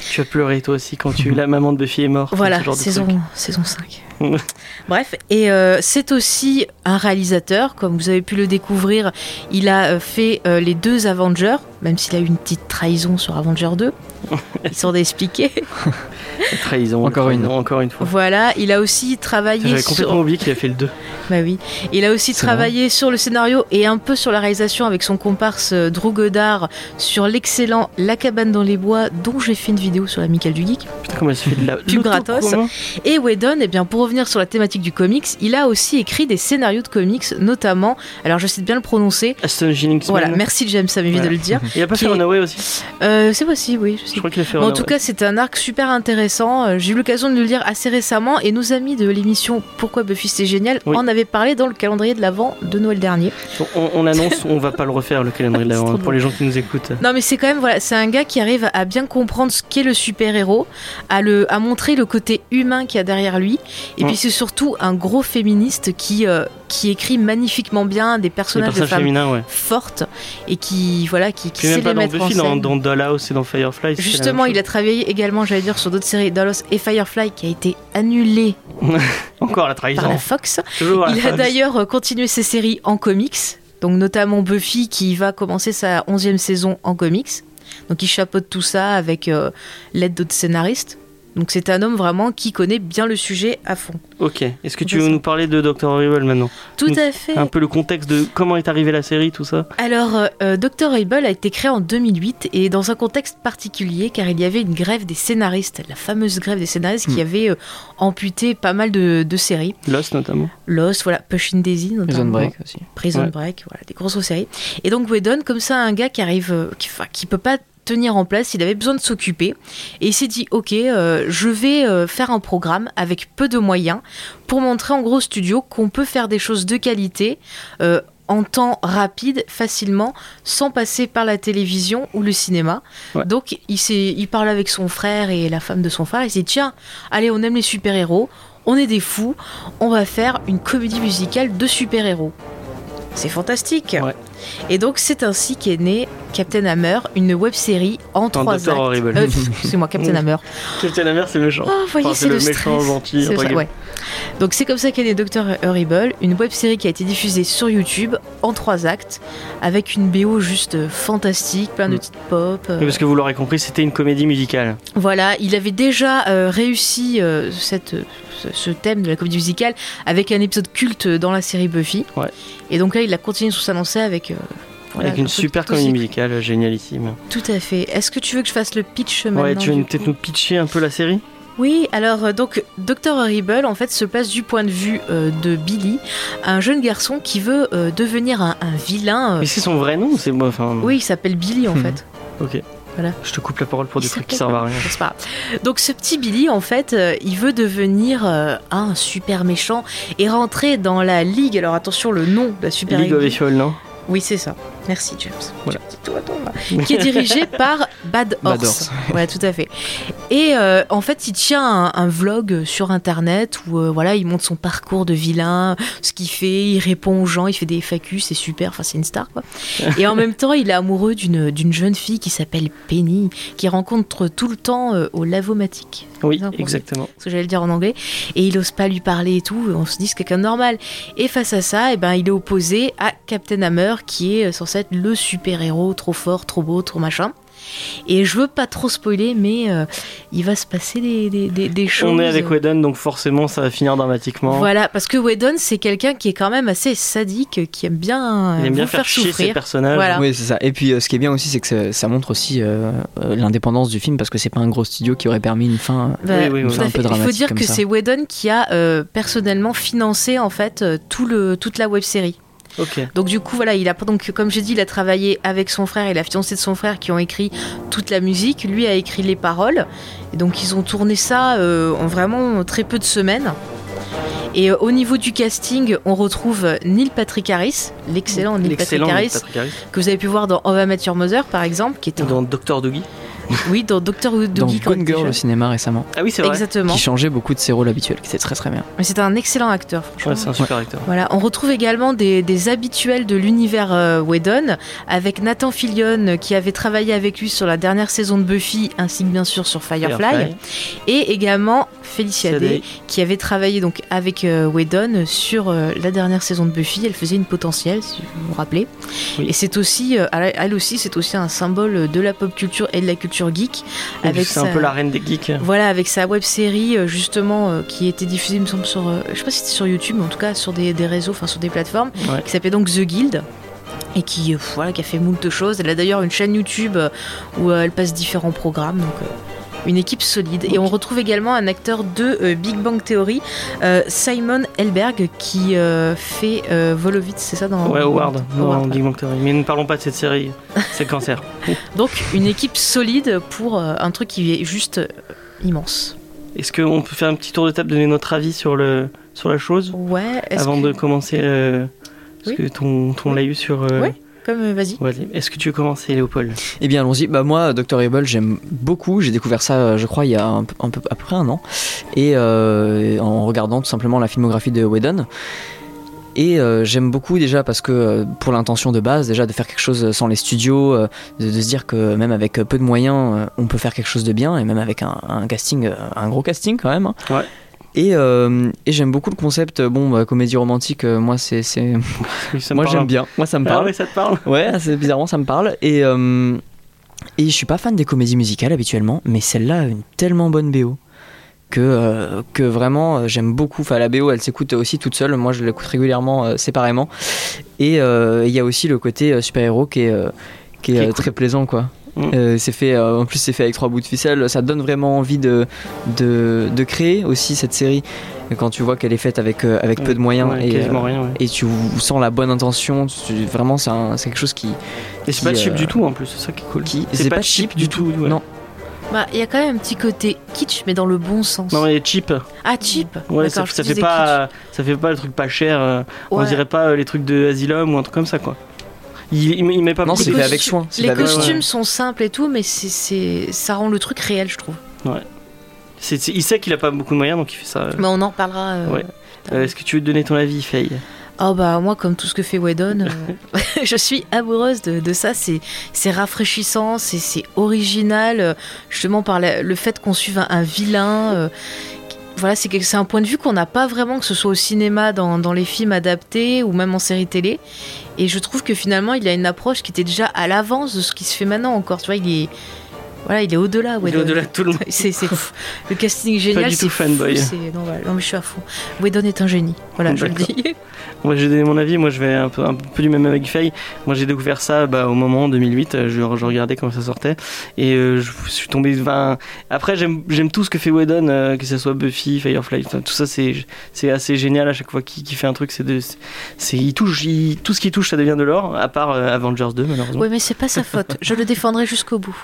Tu as pleuré toi aussi quand tu la maman de Buffy est morte. Voilà, ce genre de saison, truc. saison 5. [LAUGHS] Bref, et euh, c'est aussi un réalisateur, comme vous avez pu le découvrir, il a euh, fait euh, les deux Avengers, même s'il a eu une petite trahison sur Avenger 2, [LAUGHS] il s'en a expliqué. La [LAUGHS] trahison. Encore la une. Encore une fois. Voilà, il a aussi travaillé J'avais sur... complètement oublié qu'il a fait le 2. Bah oui. Il a aussi travaillé sur le scénario et un peu sur la réalisation avec son comparse Drew Goddard sur l'excellent La cabane dans les bois, dont j'ai fait une vidéo sur l'amicale du geek. Putain, comment elle se fait de la Pub gratos. Et Whedon, eh bien, pour revenir sur la thématique du comics, il a aussi écrit des scénarios de comics, notamment, alors je sais bien le prononcer, Aston Jennings. voilà, merci James, ça m'évite Ouais. de le dire. Il a pas fait est- Runaway aussi Euh, c'est possible, oui. je crois qu'il a fait Bon, en Runaway. tout cas, c'est un arc super intéressant. Euh, J'ai eu l'occasion de le lire assez récemment et nos amis de l'émission Pourquoi Buffy c'est génial Oui. en avaient parlé dans le calendrier de l'avant de Noël dernier. on, on annonce, on va pas le refaire le calendrier de [LAUGHS] trop pour les gens qui nous écoutent. Non, mais c'est quand même voilà, c'est un gars qui arrive à bien comprendre ce qu'est le super héros, à le, à montrer le côté humain qu'il y a derrière lui. Et Mm. puis c'est surtout un gros féministe qui euh, qui écrit magnifiquement bien des personnages, personnages de femmes féminins, ouais. fortes et qui voilà qui, qui sait les dans mettre en Buffy, dans, scène. dans Dollhouse et dans Firefly. Justement, il a travaillé également, j'allais dire, sur d'autres séries, Dallas et Firefly, qui a été annulée. [LAUGHS] Encore la trahison. par la Fox. La Il a d'ailleurs euh, continué ses séries en comics, donc notamment Buffy qui va commencer sa 11e saison en comics. Donc il chapeaute tout ça avec euh, l'aide d'autres scénaristes. Donc c'est un homme vraiment qui connaît bien le sujet à fond. Ok. Est-ce que tu veux nous parler de Dr. Horrible maintenant Tout à fait. Un peu le contexte de comment est arrivée la série, tout ça Alors, euh, Dr. Horrible a été créé en 2008 et dans un contexte particulier car il y avait une grève des scénaristes, la fameuse grève des scénaristes qui Hmm. avait euh, amputé pas mal de, de séries. Lost notamment. Lost, voilà, Pushing Daisy notamment. Prison Break aussi. Prison Ouais. Break, voilà, des grosses séries. Et donc Whedon, comme ça, un gars qui arrive, euh, qui, enfin, qui peut pas tenir en place, il avait besoin de s'occuper. Et il s'est dit, ok, euh, je vais euh, faire un programme avec peu de moyens pour montrer en gros studio qu'on peut faire des choses de qualité. euh, en temps rapide, facilement, sans passer par la télévision ou le cinéma. Ouais. Donc, il, s'est- il parle avec son frère et la femme de son frère. Il s'est dit, tiens, allez, on aime les super-héros, on est des fous, on va faire une comédie musicale de super-héros. C'est fantastique. Ouais. Et donc c'est ainsi qu'est né Captain Hammer, une web série en trois actes. Horrible. Euh, Excusez-moi, Captain Hammer. Captain Hammer, c'est méchant. Oh, voyez, Enfin, c'est le, méchant stress. gentil. Ça, ouais. Donc c'est comme ça qu'est né Dr. Horrible, une web série qui a été diffusée sur YouTube en trois actes, avec une BO juste euh, fantastique, plein de Mm. petites pop. euh, Oui, parce que vous l'aurez compris, c'était une comédie musicale. Voilà, il avait déjà euh, réussi cette, ce, ce thème de la comédie musicale avec un épisode culte dans la série Buffy. Ouais. Et donc là, il a continué sur sa lancée avec. Euh, voilà, avec une super comédie musicale, génialissime. Tout à fait. Est-ce que tu veux que je fasse le pitch Ouais, maintenant tu veux peut-être nous pitcher un peu la série? Oui, alors euh, donc Dr Horrible en fait se place du point de vue euh, de Billy, un jeune garçon qui veut euh, devenir un, un vilain. euh, Mais c'est son vrai nom c'est moi enfin, oui, il s'appelle Billy en Hmm. fait. Ok. Voilà. Je te coupe la parole pour des trucs qui servent à rien. Pas. Donc ce petit Billy, en fait, euh, il veut devenir euh, un super méchant et rentrer dans la ligue. Alors attention, le nom de la super League of ligue. Equal, non? Oui, c'est ça. Merci James. Voilà. [LAUGHS] Qui est dirigé par Bad Horse. Bad Horse. Ouais, tout à fait. Et euh, en fait, il tient un, un vlog sur internet où euh, voilà, il montre son parcours de vilain, ce qu'il fait, il répond aux gens, il fait des FAQ, c'est super, enfin c'est une star quoi. Et en même temps, il est amoureux d'une d'une jeune fille qui s'appelle Penny, qu'il rencontre tout le temps euh, au lavomatique. Oui, exactement. ce que j'allais le dire en anglais, et il ose pas lui parler et tout, on se dit c'est quelqu'un de normal. Et face à ça, eh ben, il est opposé à Captain Hammer, qui est censé être le super-héros, trop fort, trop beau, trop machin. Et je veux pas trop spoiler, mais euh, il va se passer des, des, des, des choses. On est avec Whedon, donc forcément ça va finir dramatiquement. Voilà, parce que Whedon, c'est quelqu'un qui est quand même assez sadique, qui aime bien, euh, Il aime bien vous faire chier ses souffrir. personnages. Voilà. Oui, c'est ça. Et puis, euh, ce qui est bien aussi, c'est que ça, ça montre aussi euh, euh, l'indépendance du film parce que c'est pas un gros studio qui aurait permis une fin. Bah, Oui, oui, oui. tout à Un peu Il faut dramatique dire comme que c'est Whedon qui a euh, personnellement financé en fait euh, tout le, toute la web série. Ok. Donc du coup voilà, il a donc comme j'ai dit, il a travaillé avec son frère et la fiancée de son frère qui ont écrit toute la musique. Lui a écrit les paroles. Et donc ils ont tourné ça euh, en vraiment très peu de semaines. Et euh, au niveau du casting, on retrouve Neil Patrick Harris, l'excellent Neil Patrick Harris, Patrick Harris. que vous avez pu voir dans How I Met Your Mother par exemple, qui est un... Dans Doctor Doogie. [LAUGHS] oui dans Doctor Who Dans Doogie quand il Gone était Girl jeune. au cinéma récemment, Ah oui, c'est vrai. Exactement. qui changeait beaucoup de ses rôles habituels, qui était très très bien. Mais c'est un excellent acteur, franchement. Ouais, c'est un super acteur. Voilà, on retrouve également des, des habituels de l'univers euh, Whedon, avec Nathan Fillion euh, qui avait travaillé avec lui sur la dernière saison de Buffy, ainsi que bien sûr sur Firefly, Firefly. et également Felicia Day, Day. qui avait travaillé donc avec euh, Whedon sur euh, la dernière saison de Buffy. Elle faisait une potentielle, si vous vous rappelez. Oui. Et c'est aussi, euh, elle aussi, c'est aussi un symbole de la pop culture et de la culture geek. C'est sa- un peu la reine des geeks. voilà, avec sa web série euh, justement euh, qui était diffusée, il me semble, sur, euh, je sais pas si c'était sur YouTube, mais en tout cas sur des, des réseaux, enfin sur des plateformes, Ouais. qui s'appelait donc The Guild et qui, euh, voilà, qui a fait moult choses. Elle a d'ailleurs une chaîne YouTube où elle passe différents programmes, donc une équipe solide. Et on retrouve également un acteur de euh, Big Bang Theory, euh, Simon Helberg, qui euh, fait Volovitz, c'est ça dans Ouais, Howard, dans Big Bang Theory. Mais ne parlons pas de cette série, c'est le cancer. [LAUGHS] Donc une équipe solide pour un truc qui est juste immense. Est-ce qu'on peut faire un petit tour de table, donner notre avis sur, le, sur la chose Ouais, est-ce avant que- de commencer euh, Parce Oui. que ton, ton laïus sur. euh, Oui. Comme, euh, vas-y. ouais, Est-ce que tu veux commencer, Léopold? Eh bien, allons-y. Bah, moi, Dr. Evil, j'aime beaucoup. J'ai découvert ça, euh, je crois, il y a un, peu- un peu à peu près un an. Et euh, en regardant tout simplement la filmographie de Whedon. Et euh, j'aime beaucoup déjà parce que euh, pour l'intention de base, déjà de faire quelque chose sans les studios, euh, de, de se dire que même avec peu de moyens, euh, on peut faire quelque chose de bien, et même avec un, un casting, un gros casting quand même. hein. Ouais. Et, euh, et j'aime beaucoup le concept, bon, bah, comédie romantique, euh, moi c'est, [LAUGHS] moi j'aime bien, moi ça me peu. parle. Ah ouais, ça te parle Ouais, c'est bizarrement ça me parle. Et, euh, et je suis pas fan des comédies musicales habituellement, mais celle-là a une tellement bonne BO. que, que vraiment j'aime beaucoup. Enfin, la BO, elle s'écoute aussi toute seule. Moi, je l'écoute régulièrement séparément. Et il y a aussi le côté super-héros qui est, qui est, très plaisant, quoi. Mm. c'est fait, en plus, c'est fait avec trois bouts de ficelle. Ça donne vraiment envie de, de, de créer aussi cette série quand tu vois qu'elle est faite avec, euh, avec peu de moyens et, euh, rien, et tu sens la bonne intention, vraiment c'est quelque chose qui. Et c'est pas cheap du euh, tout en plus, c'est ça qui est cool. C'est pas, cheap du tout, non. Bah, il y a quand même un petit côté kitsch, mais dans le bon sens. Non, mais cheap. Ah, cheap. Ouais, ça, fait pas, ça fait pas le truc pas cher. On dirait pas les trucs de Asylum ou un truc comme ça, quoi. Il, il, met pas Non, c'est fait avec soin. Les costumes sont simples et tout, mais c'est ça rend le truc réel, je trouve. Ouais il sait qu'il a pas beaucoup de moyens, donc il fait ça. Mais on en reparlera. Euh, euh, est-ce que tu veux donner ton avis, Faye? Oh bah moi comme tout ce que fait Whedon, euh, [LAUGHS] [LAUGHS] je suis amoureuse de, ça. C'est rafraîchissant, c'est original, justement par le fait qu'on suive un, vilain. voilà, c'est un point de vue qu'on n'a pas vraiment, que ce soit au cinéma, dans, dans, les films adaptés ou même en série télé. Et je trouve que finalement, il a une approche qui était déjà à l'avance de ce qui se fait maintenant encore. Tu vois, il est, voilà, il est au-delà. il est au-delà de tout le [LAUGHS] monde. C'est, le casting génial. Pas du tout fanboy. Non, non, mais je suis à fond. Whedon est un génie. Voilà, je le dis. [LAUGHS] Moi, j'ai donné mon avis. Moi, je vais un peu, un peu du même avec Faye. Moi, j'ai découvert ça bah, au moment en 2008. Je, je, regardais comment ça sortait. Et euh, je suis tombé. après, j'aime, tout ce que fait Whedon, euh, que ce soit Buffy, Firefly. tout ça, c'est, c'est assez génial à chaque fois qu'il, fait un truc. C'est, il touche, tout ce qui touche, ça devient de l'or. À part euh, Avengers 2, malheureusement. Oui, mais c'est pas sa faute. je le défendrai jusqu'au bout.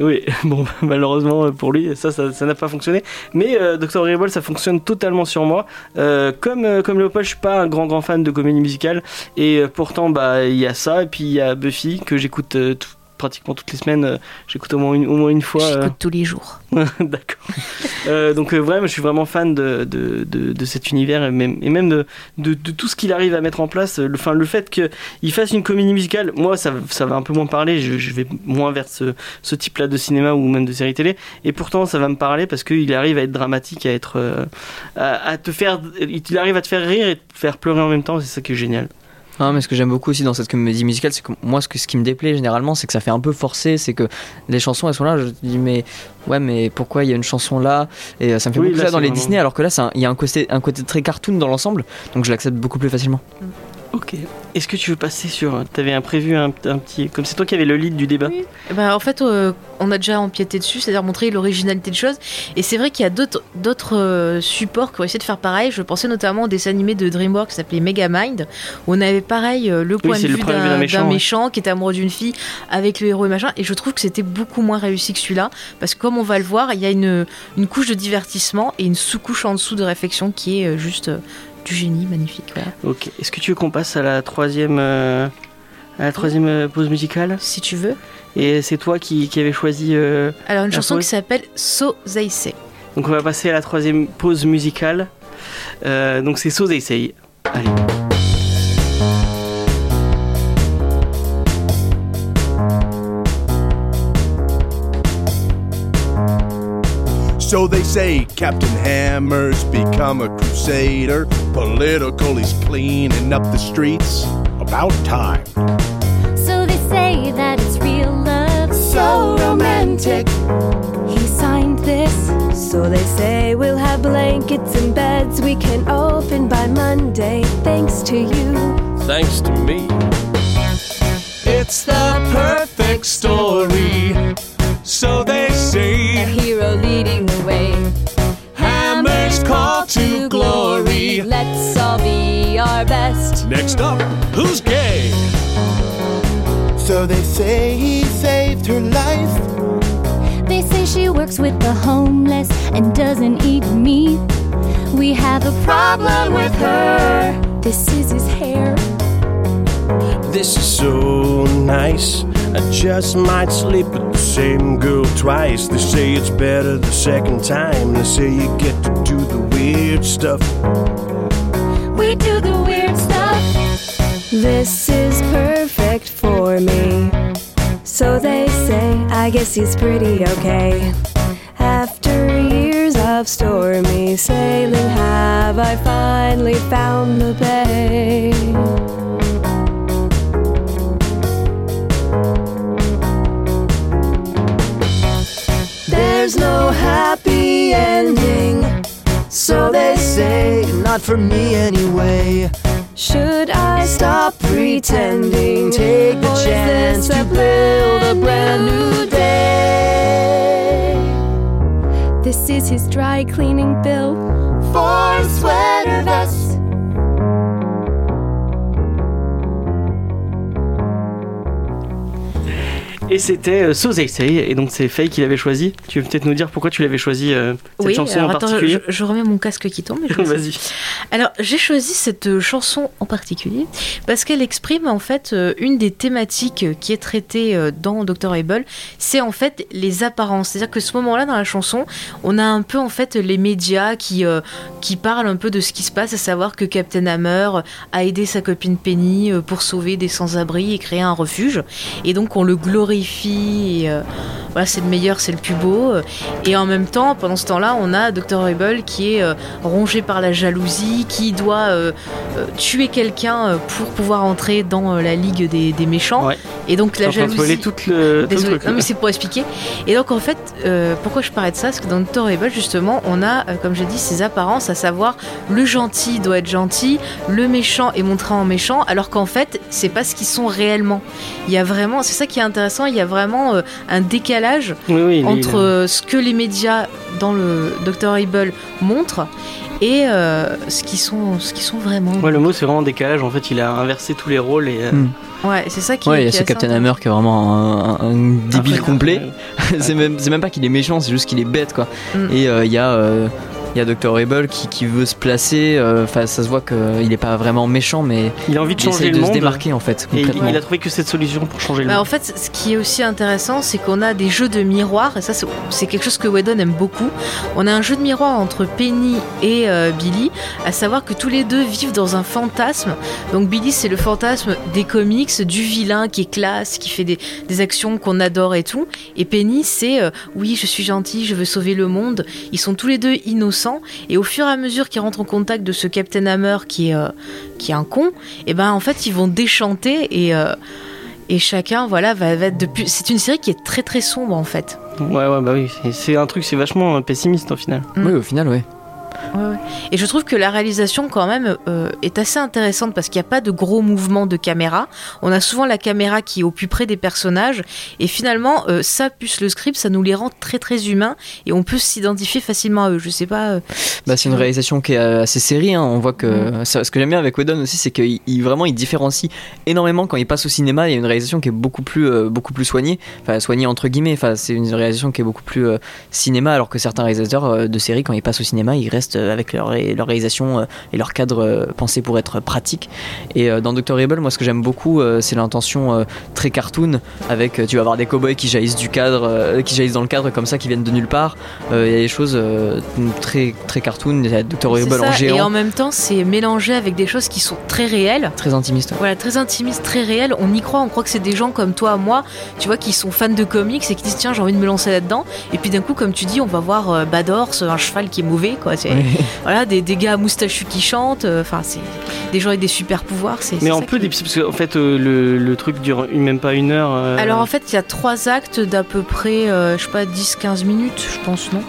oui, [LAUGHS] bon, malheureusement pour lui, ça, ça, n'a pas fonctionné. Mais Dr. Horrible, ça fonctionne totalement sur moi. comme, comme Léopold, je suis pas un grand, grand fan de comédie musicale. Et euh, pourtant, bah, il y a ça. Et puis il y a Buffy que j'écoute euh, pratiquement toutes les semaines. Euh, j'écoute au moins une, au moins une fois. J'écoute tous les jours. [LAUGHS] D'accord. donc vraiment, je suis vraiment fan de, de, de, cet univers et même, et même de, de, tout ce qu'il arrive à mettre en place. Le, enfin, le fait qu'il fasse une comédie musicale, moi, ça, ça va un peu moins parler. Je, je vais moins vers ce, ce type-là de cinéma ou même de série télé. Et pourtant, ça va me parler parce qu'il arrive à être dramatique, à être, à, te faire, il arrive à te faire rire et te faire pleurer en même temps. C'est ça qui est génial. Non, mais ce que j'aime beaucoup aussi dans cette comédie musicale, c'est que moi, ce, que, ce qui me déplaît généralement, c'est que ça fait un peu forcé. C'est que les chansons, elles sont là. Je me dis, mais ouais, mais pourquoi il y a une chanson là? Et euh, ça me fait beaucoup ça dans les Disney, alors que là, il y a un côté, un côté très cartoon dans l'ensemble. Donc je l'accepte beaucoup plus facilement. Mm. Ok. Est-ce que tu veux passer sur. T'avais un prévu un, petit. Comme c'est toi qui avais le lead du débat oui. bah, En fait, euh, on a déjà empiété dessus, c'est-à-dire montrer l'originalité de choses. Et c'est vrai qu'il y a d'autres euh, supports qui ont essayé de faire pareil. Je pensais notamment au dessin animé de DreamWorks qui s'appelait Megamind, où on avait pareil euh, le point de vue d'un méchant, méchant, qui était amoureux d'une fille avec le héros et machin. Et je trouve que c'était beaucoup moins réussi que celui-là. Parce que comme on va le voir, il y a une, une couche de divertissement et une sous-couche en dessous de réflexion qui est juste du génie, magnifique. Ok. Est-ce que tu veux qu'on passe à la troisième, euh, à la troisième euh, pause musicale? Si tu veux. Et c'est toi qui, qui avais choisi. Euh, Alors une chanson qui s'appelle So Say. Donc on va passer à la troisième pause musicale. donc c'est So They Say. Allez. So they say Captain Hammer's become a crusader. Political, he's cleaning up the streets. About time. So they say that it's real love. So romantic. He signed this. So they say we'll have blankets and beds we can open by Monday. Thanks to you. Thanks to me. It's the perfect story. So they our best. Next up, who's gay? So they say he saved her life. They say she works with the homeless and doesn't eat meat. We have a problem with her. This is his hair. This is so nice. I just might sleep with the same girl twice. They say it's better the second time. They say you get to do the weird stuff. This is perfect for me. So they say, I guess he's pretty okay. After years of stormy sailing, have I finally found the bay? There's no happy ending. So they say, not for me anyway. Should I Stop pretending, take the chance to build a brand new day. This is his dry cleaning bill for sweater vest. Et c'était euh, So They Say, et donc c'est Faye qui l'avait choisi. Tu veux peut-être nous dire pourquoi tu l'avais choisi euh, cette Oui, chanson alors en attends, particulier je, je remets mon casque qui tombe. [LAUGHS] Vas-y. Alors, j'ai choisi cette euh, chanson en particulier parce qu'elle exprime en fait une des thématiques qui est traitée dans Dr. Able, c'est en fait les apparences. C'est-à-dire que ce moment-là dans la chanson, on a un peu en fait les médias qui, euh, qui parlent un peu de ce qui se passe, à savoir que Captain Hammer a aidé sa copine Penny pour sauver des sans-abri et créer un refuge. Et donc on le glorifie, et, euh, voilà, c'est le meilleur, c'est le plus beau. Et en même temps, pendant ce temps-là, on a Dr. Able qui est euh, rongé par la jalousie, qui doit euh, tuer quelqu'un pour pouvoir entrer dans la ligue des, des méchants. Ouais. Et donc la jalousie. tout le, tout le truc. non mais c'est pour expliquer. Et donc en fait, pourquoi je parlais de ça? Parce que dans Dr. Able, justement, on a, comme j'ai dit, ces apparences, à savoir le gentil doit être gentil, le méchant est montré en méchant, alors qu'en fait, c'est pas ce qu'ils sont réellement. Il y a vraiment, c'est ça qui est intéressant, il y a vraiment euh, un décalage Oui, oui, entre euh, ce que les médias dans le Dr. Able montrent et euh, ce qui sont ce qui sont vraiment. Ouais, le mot c'est vraiment décalage. En fait, il a inversé tous les rôles et. euh, Hmm. Ouais, c'est ça qui. Ouais, il y a ce Captain Hammer qui est vraiment un, un- un débile après, complet. [LAUGHS] c'est même, c'est même pas qu'il est méchant, c'est juste qu'il est bête quoi. Mm. Et euh, il y a. euh, il y a Dr. Able qui, qui veut se placer, euh, enfin ça se voit qu'il n'est pas vraiment méchant, mais Il a envie de il changer le de monde. se démarquer en fait, Et il, a trouvé que cette solution pour changer le Bah, monde. en fait, ce qui est aussi intéressant, c'est qu'on a des jeux de miroir, et ça, c'est- c'est quelque chose que Whedon aime beaucoup. On a un jeu de miroir entre Penny et euh, Billy, à savoir que tous les deux vivent dans un fantasme. Donc, Billy, c'est le fantasme des comics, du vilain qui est classe, qui fait des, des actions qu'on adore et tout. Et Penny, c'est euh, oui, je suis gentil, je veux sauver le monde. Ils sont tous les deux innocents, et au fur et à mesure qu'ils rentrent en contact de ce Captain Hammer qui est, euh, qui est un con, et ben en fait, ils vont déchanter et. euh, et chacun voilà va, va être depuis c'est une série qui est très très sombre en fait Ouais, ouais, bah oui. c'est- un truc, c'est vachement pessimiste au final. Oui, au final, ouais. Ouais, ouais. et je trouve que la réalisation quand même euh, est assez intéressante parce qu'il n'y a pas de gros mouvements de caméra on a souvent la caméra qui est au plus près des personnages et finalement euh, ça plus le script ça nous les rend très très humains et on peut s'identifier facilement à eux je sais pas euh, Bah, c'est une réalisation qui est assez série. hein. On voit que ça- ce que j'aime bien avec Whedon aussi, c'est qu'il il- vraiment il différencie énormément quand il passe au cinéma. Il y a une réalisation qui est beaucoup plus beaucoup plus soignée, enfin soignée entre guillemets. Enfin, c'est une réalisation qui est beaucoup plus cinéma, alors que certains réalisateurs de séries quand ils passent au cinéma, ils restent euh, avec leur, leur réalisation euh, et leur cadre euh, pensé pour être pratique. Et dans Doctor Able, moi, ce que j'aime beaucoup, c'est l'intention très cartoon avec tu vas avoir des cowboys qui jaillissent du cadre, qui jaillissent dans le cadre comme ça, qui viennent de nulle part. Il y a des choses très très cartoon. Il y a Doctor Able en géant. et en même temps c'est mélangé avec des choses qui sont très réelles Très intimiste. Voilà, très intimiste, très réel. On y croit, on croit que c'est des gens comme toi, moi, tu vois, qui sont fans de comics et qui disent tiens, j'ai envie de me lancer là-dedans. Et puis d'un coup, comme tu dis, on va voir Bad Horse, un cheval qui est mauvais, quoi. C'est- [LAUGHS] Voilà, des, des gars moustachus qui chantent. euh, Enfin, c'est des gens avec des super pouvoirs. C'est. Mais c'est en ça peu qui- des parce qu'en fait euh, le, le truc dure même pas une heure. euh, Alors en fait, il y a trois actes d'à peu près, euh, je sais pas, 10-15 minutes, je pense, non?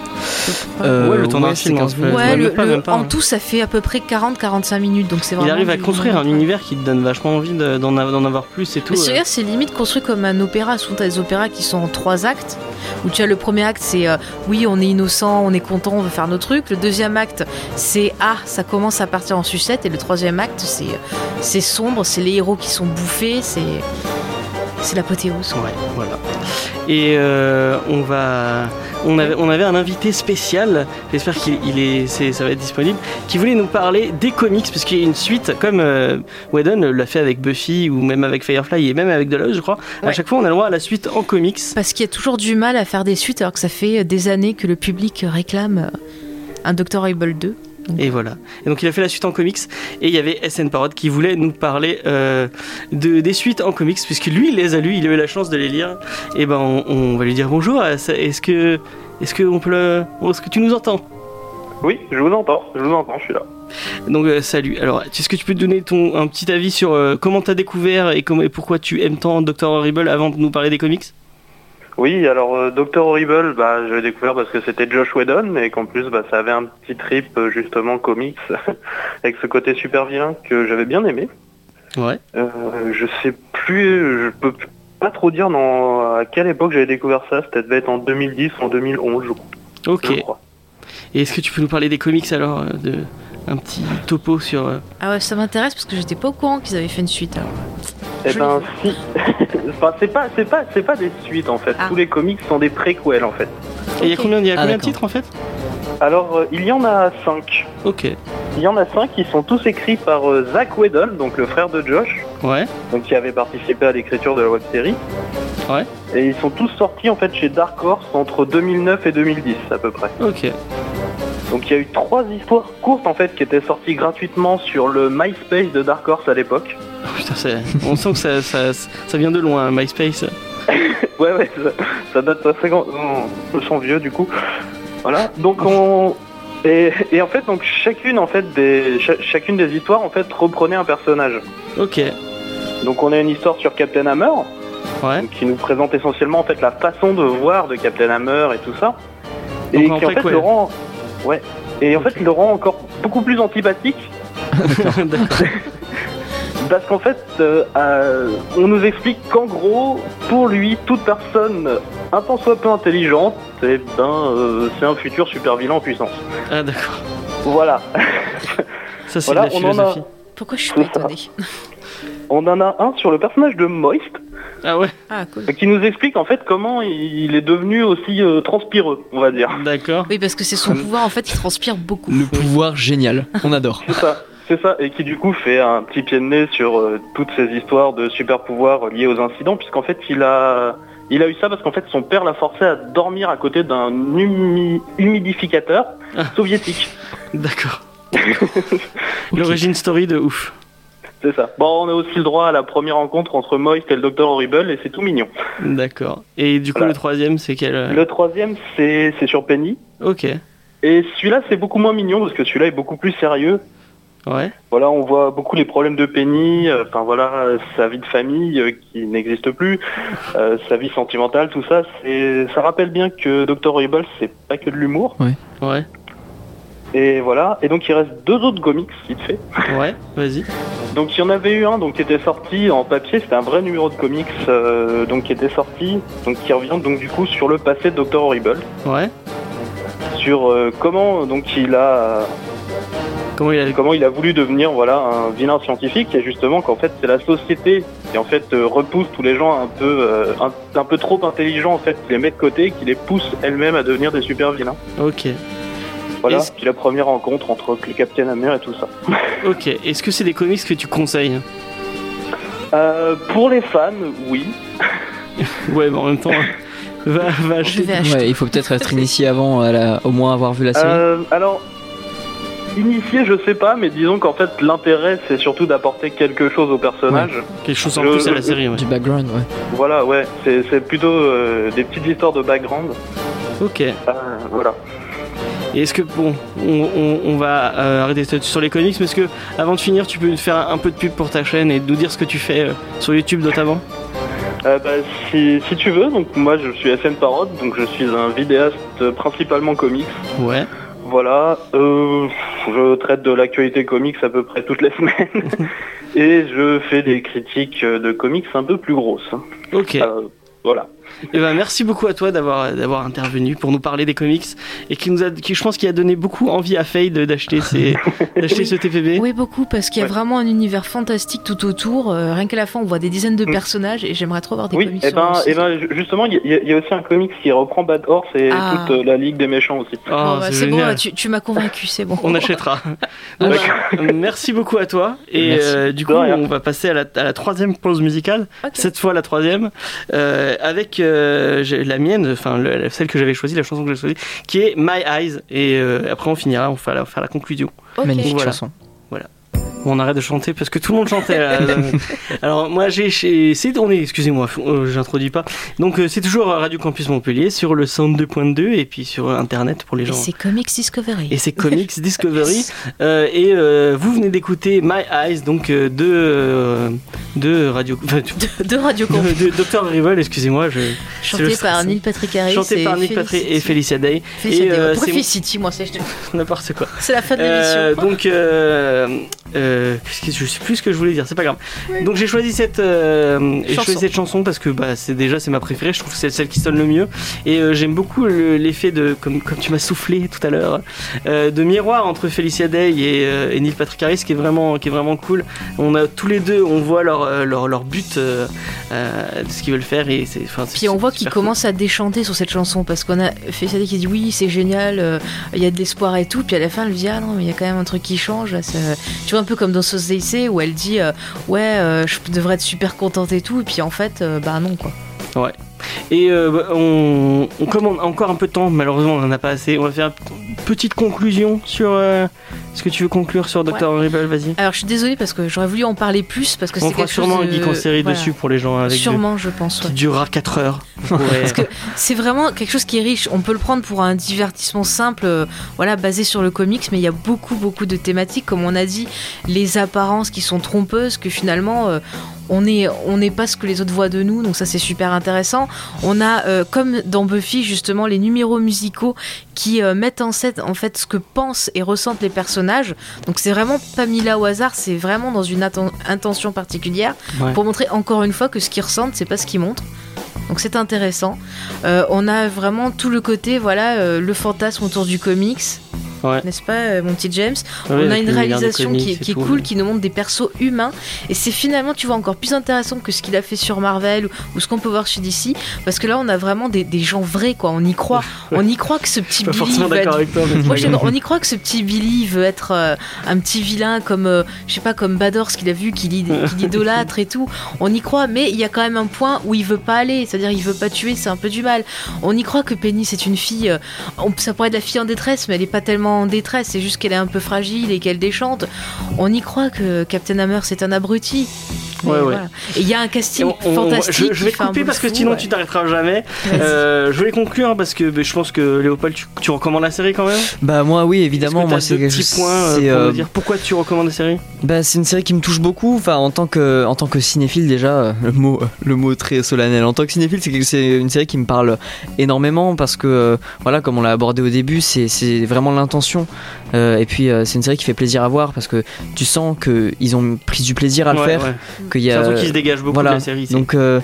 Euh, ouais, le temps d'un film. c'est en 15 fait. minutes. Ouais, Ouais, le- même pas, le- même pas, en hein. tout, ça fait à peu près 40-45 minutes, donc c'est Il arrive à construire un univers qui te donne vachement envie de- d'en av- d'en avoir plus et tout. Mais euh. c'est limite construit comme un opéra. Souvent, t'as des opéras qui sont en trois actes. Où tu as le premier acte, c'est euh, oui, on est innocent, on est content, on veut faire nos trucs. Le deuxième acte, c'est ah, ça commence à partir en sucette. Et le troisième acte, c'est c'est sombre, c'est les héros qui sont bouffés, c'est c'est l'apothéose. Ouais, voilà. Et euh, on va, on avait, on avait un invité spécial. J'espère qu'il il est, ça va être disponible, qui voulait nous parler des comics parce qu'il y a une suite, comme euh, Whedon l'a fait avec Buffy ou même avec Firefly et même avec Delos, je crois. À chaque fois, on a le droit à la suite en comics. Parce qu'il y a toujours du mal à faire des suites, alors que ça fait des années que le public réclame euh, un Dr. Able 2. Et voilà. Et donc il a fait la suite en comics. Et il y avait SN Parod qui voulait nous parler euh, de, des suites en comics, puisque lui, il les a lus, il a eu la chance de les lire. Et ben on, on va lui dire bonjour. Est-ce que, est-ce que on peut le, est-ce que tu nous entends? Oui, je vous entends, je vous entends, je suis là. Donc euh, salut. Alors, est-ce que tu peux te donner ton un petit avis sur euh, comment t'as découvert et, comment, et pourquoi tu aimes tant Dr Horrible avant de nous parler des comics? Oui, alors euh, Doctor Horrible, bah, je l'ai découvert parce que c'était Josh Whedon et qu'en plus bah, ça avait un petit trip euh, justement comics [LAUGHS] avec ce côté super vilain que j'avais bien aimé. Ouais. Euh, je sais plus, je peux pas trop dire dans, à quelle époque j'avais découvert ça, c'était devait être en 2010 ou en 2011 je crois. Ok. je crois. Et est-ce que tu peux nous parler des comics alors euh, de un petit topo sur euh, Ah ouais, ça m'intéresse parce que j'étais pas au courant qu'ils avaient fait une suite. alors. Eh Je ben si, [LAUGHS] enfin, c'est pas, c'est pas, c'est pas des suites en fait. Ah. Tous les comics sont des préquels en fait. Et il y a Ok. combien, il y a Ah, combien de d'accord. titres en fait? Alors euh, il y en a cinq. Ok. Il y en a cinq qui sont tous écrits par euh, Zach Whedon, donc le frère de Josh. Ouais. donc qui avait participé à l'écriture de la web série. Ouais. Et ils sont tous sortis en fait chez Dark Horse entre 2009 et 2010 à peu près. Ok. Donc il y a eu trois histoires courtes en fait qui étaient sorties gratuitement sur le MySpace de Dark Horse à l'époque. Oh, putain, on sent que ça, ça, ça vient de loin, hein, MySpace. [LAUGHS] Ouais ouais, ça, ça date assez grand. On sent vieux du coup. Voilà. Donc on et, et en fait donc chacune en fait des cha- chacune des histoires en fait reprenait un personnage. Ok. Donc on a une histoire sur Captain Hammer. Ouais. qui nous présente essentiellement en fait la façon de voir de Captain Hammer et tout ça, Donc, et en qui en fait le rend, ouais, et en fait le rend encore beaucoup plus antipathique [LAUGHS] parce qu'en fait euh, euh, on nous explique qu'en gros pour lui toute personne un tant soit peu intelligente, et ben euh, c'est un futur super vilain en puissance. Ah d'accord. Voilà. Ça c'est Voilà, la a- philosophie. Pourquoi je suis étonnée? On en a un sur le personnage de Moist Ah ouais. Ah cool. qui nous explique en fait comment il est devenu aussi euh, transpireux, on va dire. D'accord. Oui, parce que c'est son pouvoir en fait, il transpire beaucoup. Le pouvoir génial, on adore. C'est ça, c'est ça, et qui du coup fait un petit pied de nez sur euh, toutes ces histoires de super pouvoirs liés aux incidents, puisqu'en fait il a, il a eu ça parce qu'en fait son père l'a forcé à dormir à côté d'un humi- humidificateur Ah. soviétique. D'accord. [LAUGHS] L'origine story de ouf. C'est ça. Bon, on a aussi le droit à la première rencontre entre Moist et le Docteur Horrible, et c'est tout mignon. D'accord. Et du coup Voilà. le troisième c'est quel euh, Le troisième, c'est c'est sur Penny, Ok. et celui-là c'est beaucoup moins mignon parce que celui-là est beaucoup plus sérieux. Ouais. Voilà, on voit beaucoup les problèmes de Penny, euh, enfin voilà, euh, sa vie de famille euh, qui n'existe plus, [LAUGHS] euh, sa vie sentimentale, tout ça. C'est, ça rappelle bien que Dr. Horrible, c'est pas que de l'humour. Ouais. Et voilà. Et donc il reste deux autres comics, vite fait. Ouais. Vas-y. Donc il y en avait eu un donc qui était sorti en papier, c'était un vrai numéro de comics, euh, donc qui était sorti, donc qui revient donc du coup sur le passé de Dr. Horrible, Ouais. sur euh, comment donc il a Comment il a comment il a voulu devenir voilà un vilain scientifique et justement qu'en fait c'est la société qui en fait euh, repousse tous les gens un peu euh, un, un peu trop intelligents en fait qui les met de côté qui les pousse elle-même à devenir des super vilains Ok. Voilà Est-ce- puis la première rencontre entre le Captain Hammer et tout ça [LAUGHS] Ok. Est-ce que c'est des comics que tu conseilles? Euh, pour les fans oui [LAUGHS] Ouais, mais en même temps, [LAUGHS] va, va Je acheter. vais acheter. Ouais, il faut peut-être être initié avant, à la- au moins avoir vu la série. Euh, alors initié je sais pas mais disons qu'en fait l'intérêt c'est surtout d'apporter quelque chose au personnage Quelque chose en Je- plus à la série. Ouais. Du background, ouais. voilà ouais c'est c'est plutôt euh, des petites histoires de background Ok. Euh, voilà Et est-ce que bon, on, on- on va euh, arrêter sur- les comics, mais est-ce que avant de finir, tu peux nous faire un peu de pub pour ta chaîne et nous dire ce que tu fais euh, sur YouTube notamment Euh, bah, si, si tu veux, donc moi je suis SN Parod, donc je suis un vidéaste principalement comics. Ouais. Voilà, je traite de l'actualité comics à peu près toutes les [LAUGHS] semaines [LAUGHS] et je fais des critiques de comics un peu plus grosses. Ok. Voilà. Eh ben, merci beaucoup à toi d'avoir d'avoir intervenu pour nous parler des comics et qui nous a, qui je pense qui a donné beaucoup envie à Fade d'acheter ces- [LAUGHS] d'acheter ce TPB. Oui, beaucoup, parce qu'il y a Ouais. vraiment un univers fantastique tout autour. Euh, rien qu'à la fin, on voit des dizaines de Mm. personnages et j'aimerais trop voir des Oui, comics et sur ben, et site. ben ju- justement, il y, a- il y a aussi un comics qui reprend Bad Horse et Ah. toute euh, la Ligue des méchants aussi. Oh, Bon, bah, c'est bon, tu, tu m'as convaincu, c'est bon. On achètera. [LAUGHS] Donc, merci beaucoup à toi. Et euh, du coup, on va passer à la, à la troisième pause musicale. Cette fois, la troisième, euh, avec euh, la mienne, enfin le- celle que j'avais choisie, la chanson que j'ai choisie, qui est My Eyes. Et euh, après, on finira, on va la, faire la conclusion. Ok. Magnifique Voilà. chanson. On arrête de chanter parce que tout le monde chantait. [LAUGHS] Alors moi j'ai, c'est on est, excusez-moi, euh, j'introduis pas. Donc euh, c'est toujours Radio Campus Montpellier sur le 102.2 et puis sur internet pour les Et gens. c'est Comics Discovery. Et c'est Comics [LAUGHS] Discovery. Euh, et euh, vous venez d'écouter My Eyes, donc euh, de, euh, de Radio. enfin, [LAUGHS] De, de Radio de, Campus, de Dr. Rival, excusez-moi. Je... chanté le par. Neil Patrick Harris. Chanté et par Nick Patrick et Felicia Day. Et, c'est- Felicity Moi, c'est N'importe quoi. c'est la fin de Euh, l'émission. donc, euh, je sais plus ce que je voulais dire, c'est pas grave. Donc j'ai choisi cette, euh, j'ai choisi cette chanson parce que bah, c'est déjà c'est ma préférée. Je trouve que c'est celle qui sonne le mieux. Et euh, j'aime beaucoup le- l'effet de, comme, comme tu m'as soufflé tout à l'heure, de miroir entre Felicia Day et, et Neil Patrick Harris, qui est vraiment, qui est vraiment cool. On a tous les deux, on voit leur, leur, leur but de ce qu'ils veulent faire et c'est. Puis on voit qu'il super cool. commence à déchanter sur cette chanson parce qu'on a fait ça qui dit oui c'est génial, il y a de l'espoir et tout. Puis à la fin elle lui dit ah non mais il y a quand même un truc qui change. là, ça- Tu vois un peu comme dans Sauce Daisy où elle dit euh, ouais euh, je devrais être super contente et tout. Et puis en fait euh, bah non quoi. Et euh, on, on, comme on a encore un peu de temps, malheureusement on en a pas assez, on va faire une petite conclusion sur. euh, Est-ce que tu veux conclure sur Dr. Horrible Vas-y. Alors je suis désolée parce que j'aurais voulu en parler plus parce que On c'est fera quelque chose sûrement de... un geek en série voilà. dessus pour les gens avec Sûrement je pense. ouais. qui durera 4 heures. [LAUGHS] Parce que c'est vraiment quelque chose qui est riche. On peut le prendre pour un divertissement simple, euh, voilà, basé sur le comics, mais il y a beaucoup, beaucoup de thématiques, comme on a dit, les apparences qui sont trompeuses, que finalement, on n'est on n'est pas ce que les autres voient de nous, donc ça c'est super intéressant. On a, euh, comme dans Buffy, justement, les numéros musicaux qui euh, mettent en scène en fait ce que pensent et ressentent les personnages. Donc c'est vraiment pas mis là au hasard, c'est vraiment dans une intention particulière Ouais. pour montrer encore une fois que ce qu'ils ressentent, c'est pas ce qu'ils montrent. Donc c'est intéressant. Euh, on a vraiment tout le côté, voilà, le fantasme autour du comics. Ouais. N'est-ce pas, euh, mon petit James? Ouais, On a une réalisation qui, est- comics et qui est tout, cool, ouais. qui nous montre des persos humains. Et c'est finalement, tu vois, encore plus intéressant que ce qu'il a fait sur Marvel ou, ou ce qu'on peut voir chez DC. Parce que là, on a vraiment des, des gens vrais, quoi. On y croit. On y croit que ce petit Billy d'accord être avec toi, moi, on y croit que ce petit Billy veut être euh, un petit vilain comme, euh, je sais pas, comme Bador, ce qu'il a vu, [LAUGHS] qu'il idolâtre et tout. On y croit, mais il y a quand même un point où il veut pas aller. C'est-à-dire, il veut pas tuer, c'est un peu du mal. On y croit que Penny, c'est une fille. euh, on- ça pourrait être la fille en détresse, mais elle est pas tellement en détresse. C'est juste qu'elle est un peu fragile et qu'elle déchante. On y croit que Captain Hammer, c'est un abruti. Ouais, ouais. voilà. Et il y a un casting on- on- fantastique. je, je vais te couper parce que fou, sinon ouais. tu t'arrêteras jamais. Euh, je voulais conclure parce que bah, je pense que Léopold, tu, tu recommandes la série quand même? Bah moi oui évidemment Est-ce que moi c'est deux quelque petits chose- points euh, pour euh, me dire pourquoi tu recommandes la série Bah, c'est une série qui me touche beaucoup. Enfin, en tant que, en tant que cinéphile, déjà, le mot, le mot très solennel. En tant que cinéphile, c'est une série qui me parle énormément parce que, voilà, comme on l'a abordé au début, c'est vraiment l'intention. Euh, et puis, euh, c'est une série qui fait plaisir à voir parce que tu sens que ils ont pris du plaisir à le Ouais, faire. ouais. Qu'il y C'est un a, truc qui se dégage beaucoup voilà. de la série. donc, euh,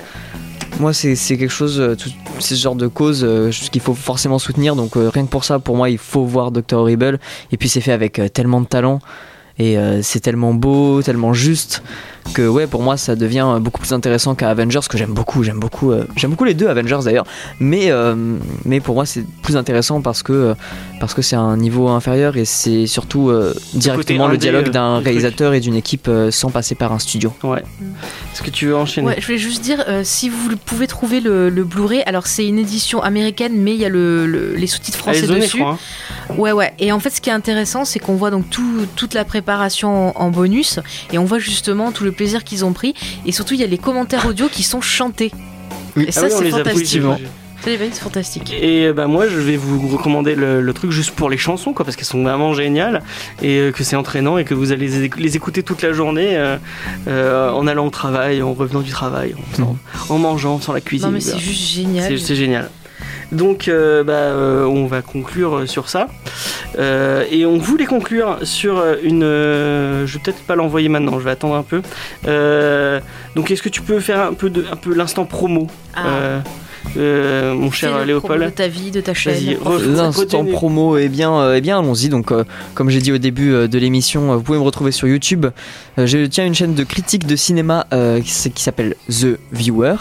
moi, c'est quelque chose, c'est ce genre de cause qu'il faut forcément soutenir. Donc, rien que pour ça, pour moi, il faut voir Doctor Horrible. Et puis, c'est fait avec tellement de talent. Et c'est tellement beau, tellement juste que ouais pour moi ça devient beaucoup plus intéressant qu'à Avengers que j'aime beaucoup j'aime beaucoup euh, j'aime beaucoup les deux Avengers d'ailleurs mais euh, mais pour moi c'est plus intéressant parce que euh, parce que c'est un niveau inférieur et c'est surtout euh, directement le dialogue d'un du réalisateur et d'une équipe euh, sans passer par un studio Ouais. Est-ce que tu veux enchaîner? Ouais, je voulais juste dire, euh, si vous pouvez trouver le, le Blu-ray, alors c'est une édition américaine, mais il y a le, le- les sous-titres français je dessus. crois, hein. Ouais, ouais. Et en fait, ce qui est intéressant, c'est qu'on voit donc tout- toute la préparation en, en bonus, et on voit justement tout le plaisir qu'ils ont pris, et surtout il y a les commentaires audio qui sont chantés. Oui. Et ça, Ah oui, c'est fantastique. Ça, c'est fantastique. Et euh, bah moi je vais vous recommander le, le truc juste pour les chansons quoi parce qu'elles sont vraiment géniales et euh, que c'est entraînant et que vous allez les, éc- les écouter toute la journée euh, euh, en allant au travail, en revenant du travail, en, en mangeant sur la cuisine. Non, mais c'est juste génial. C'est génial. Donc, euh, bah, euh, on va conclure sur ça. Euh, et on voulait conclure sur une. euh, je vais peut-être pas l'envoyer maintenant, je vais attendre un peu. Euh, donc, est-ce que tu peux faire un peu, de, un peu l'instant promo, Ah. euh, euh, mon cher Léopold de ta vie, de ta chaîne. L'instant promo, eh bien, euh, eh bien allons-y. Donc, euh, comme j'ai dit au début euh, de l'émission, euh, vous pouvez me retrouver sur YouTube. Euh, je tiens une chaîne de critique de cinéma euh, qui s'appelle The Viewer.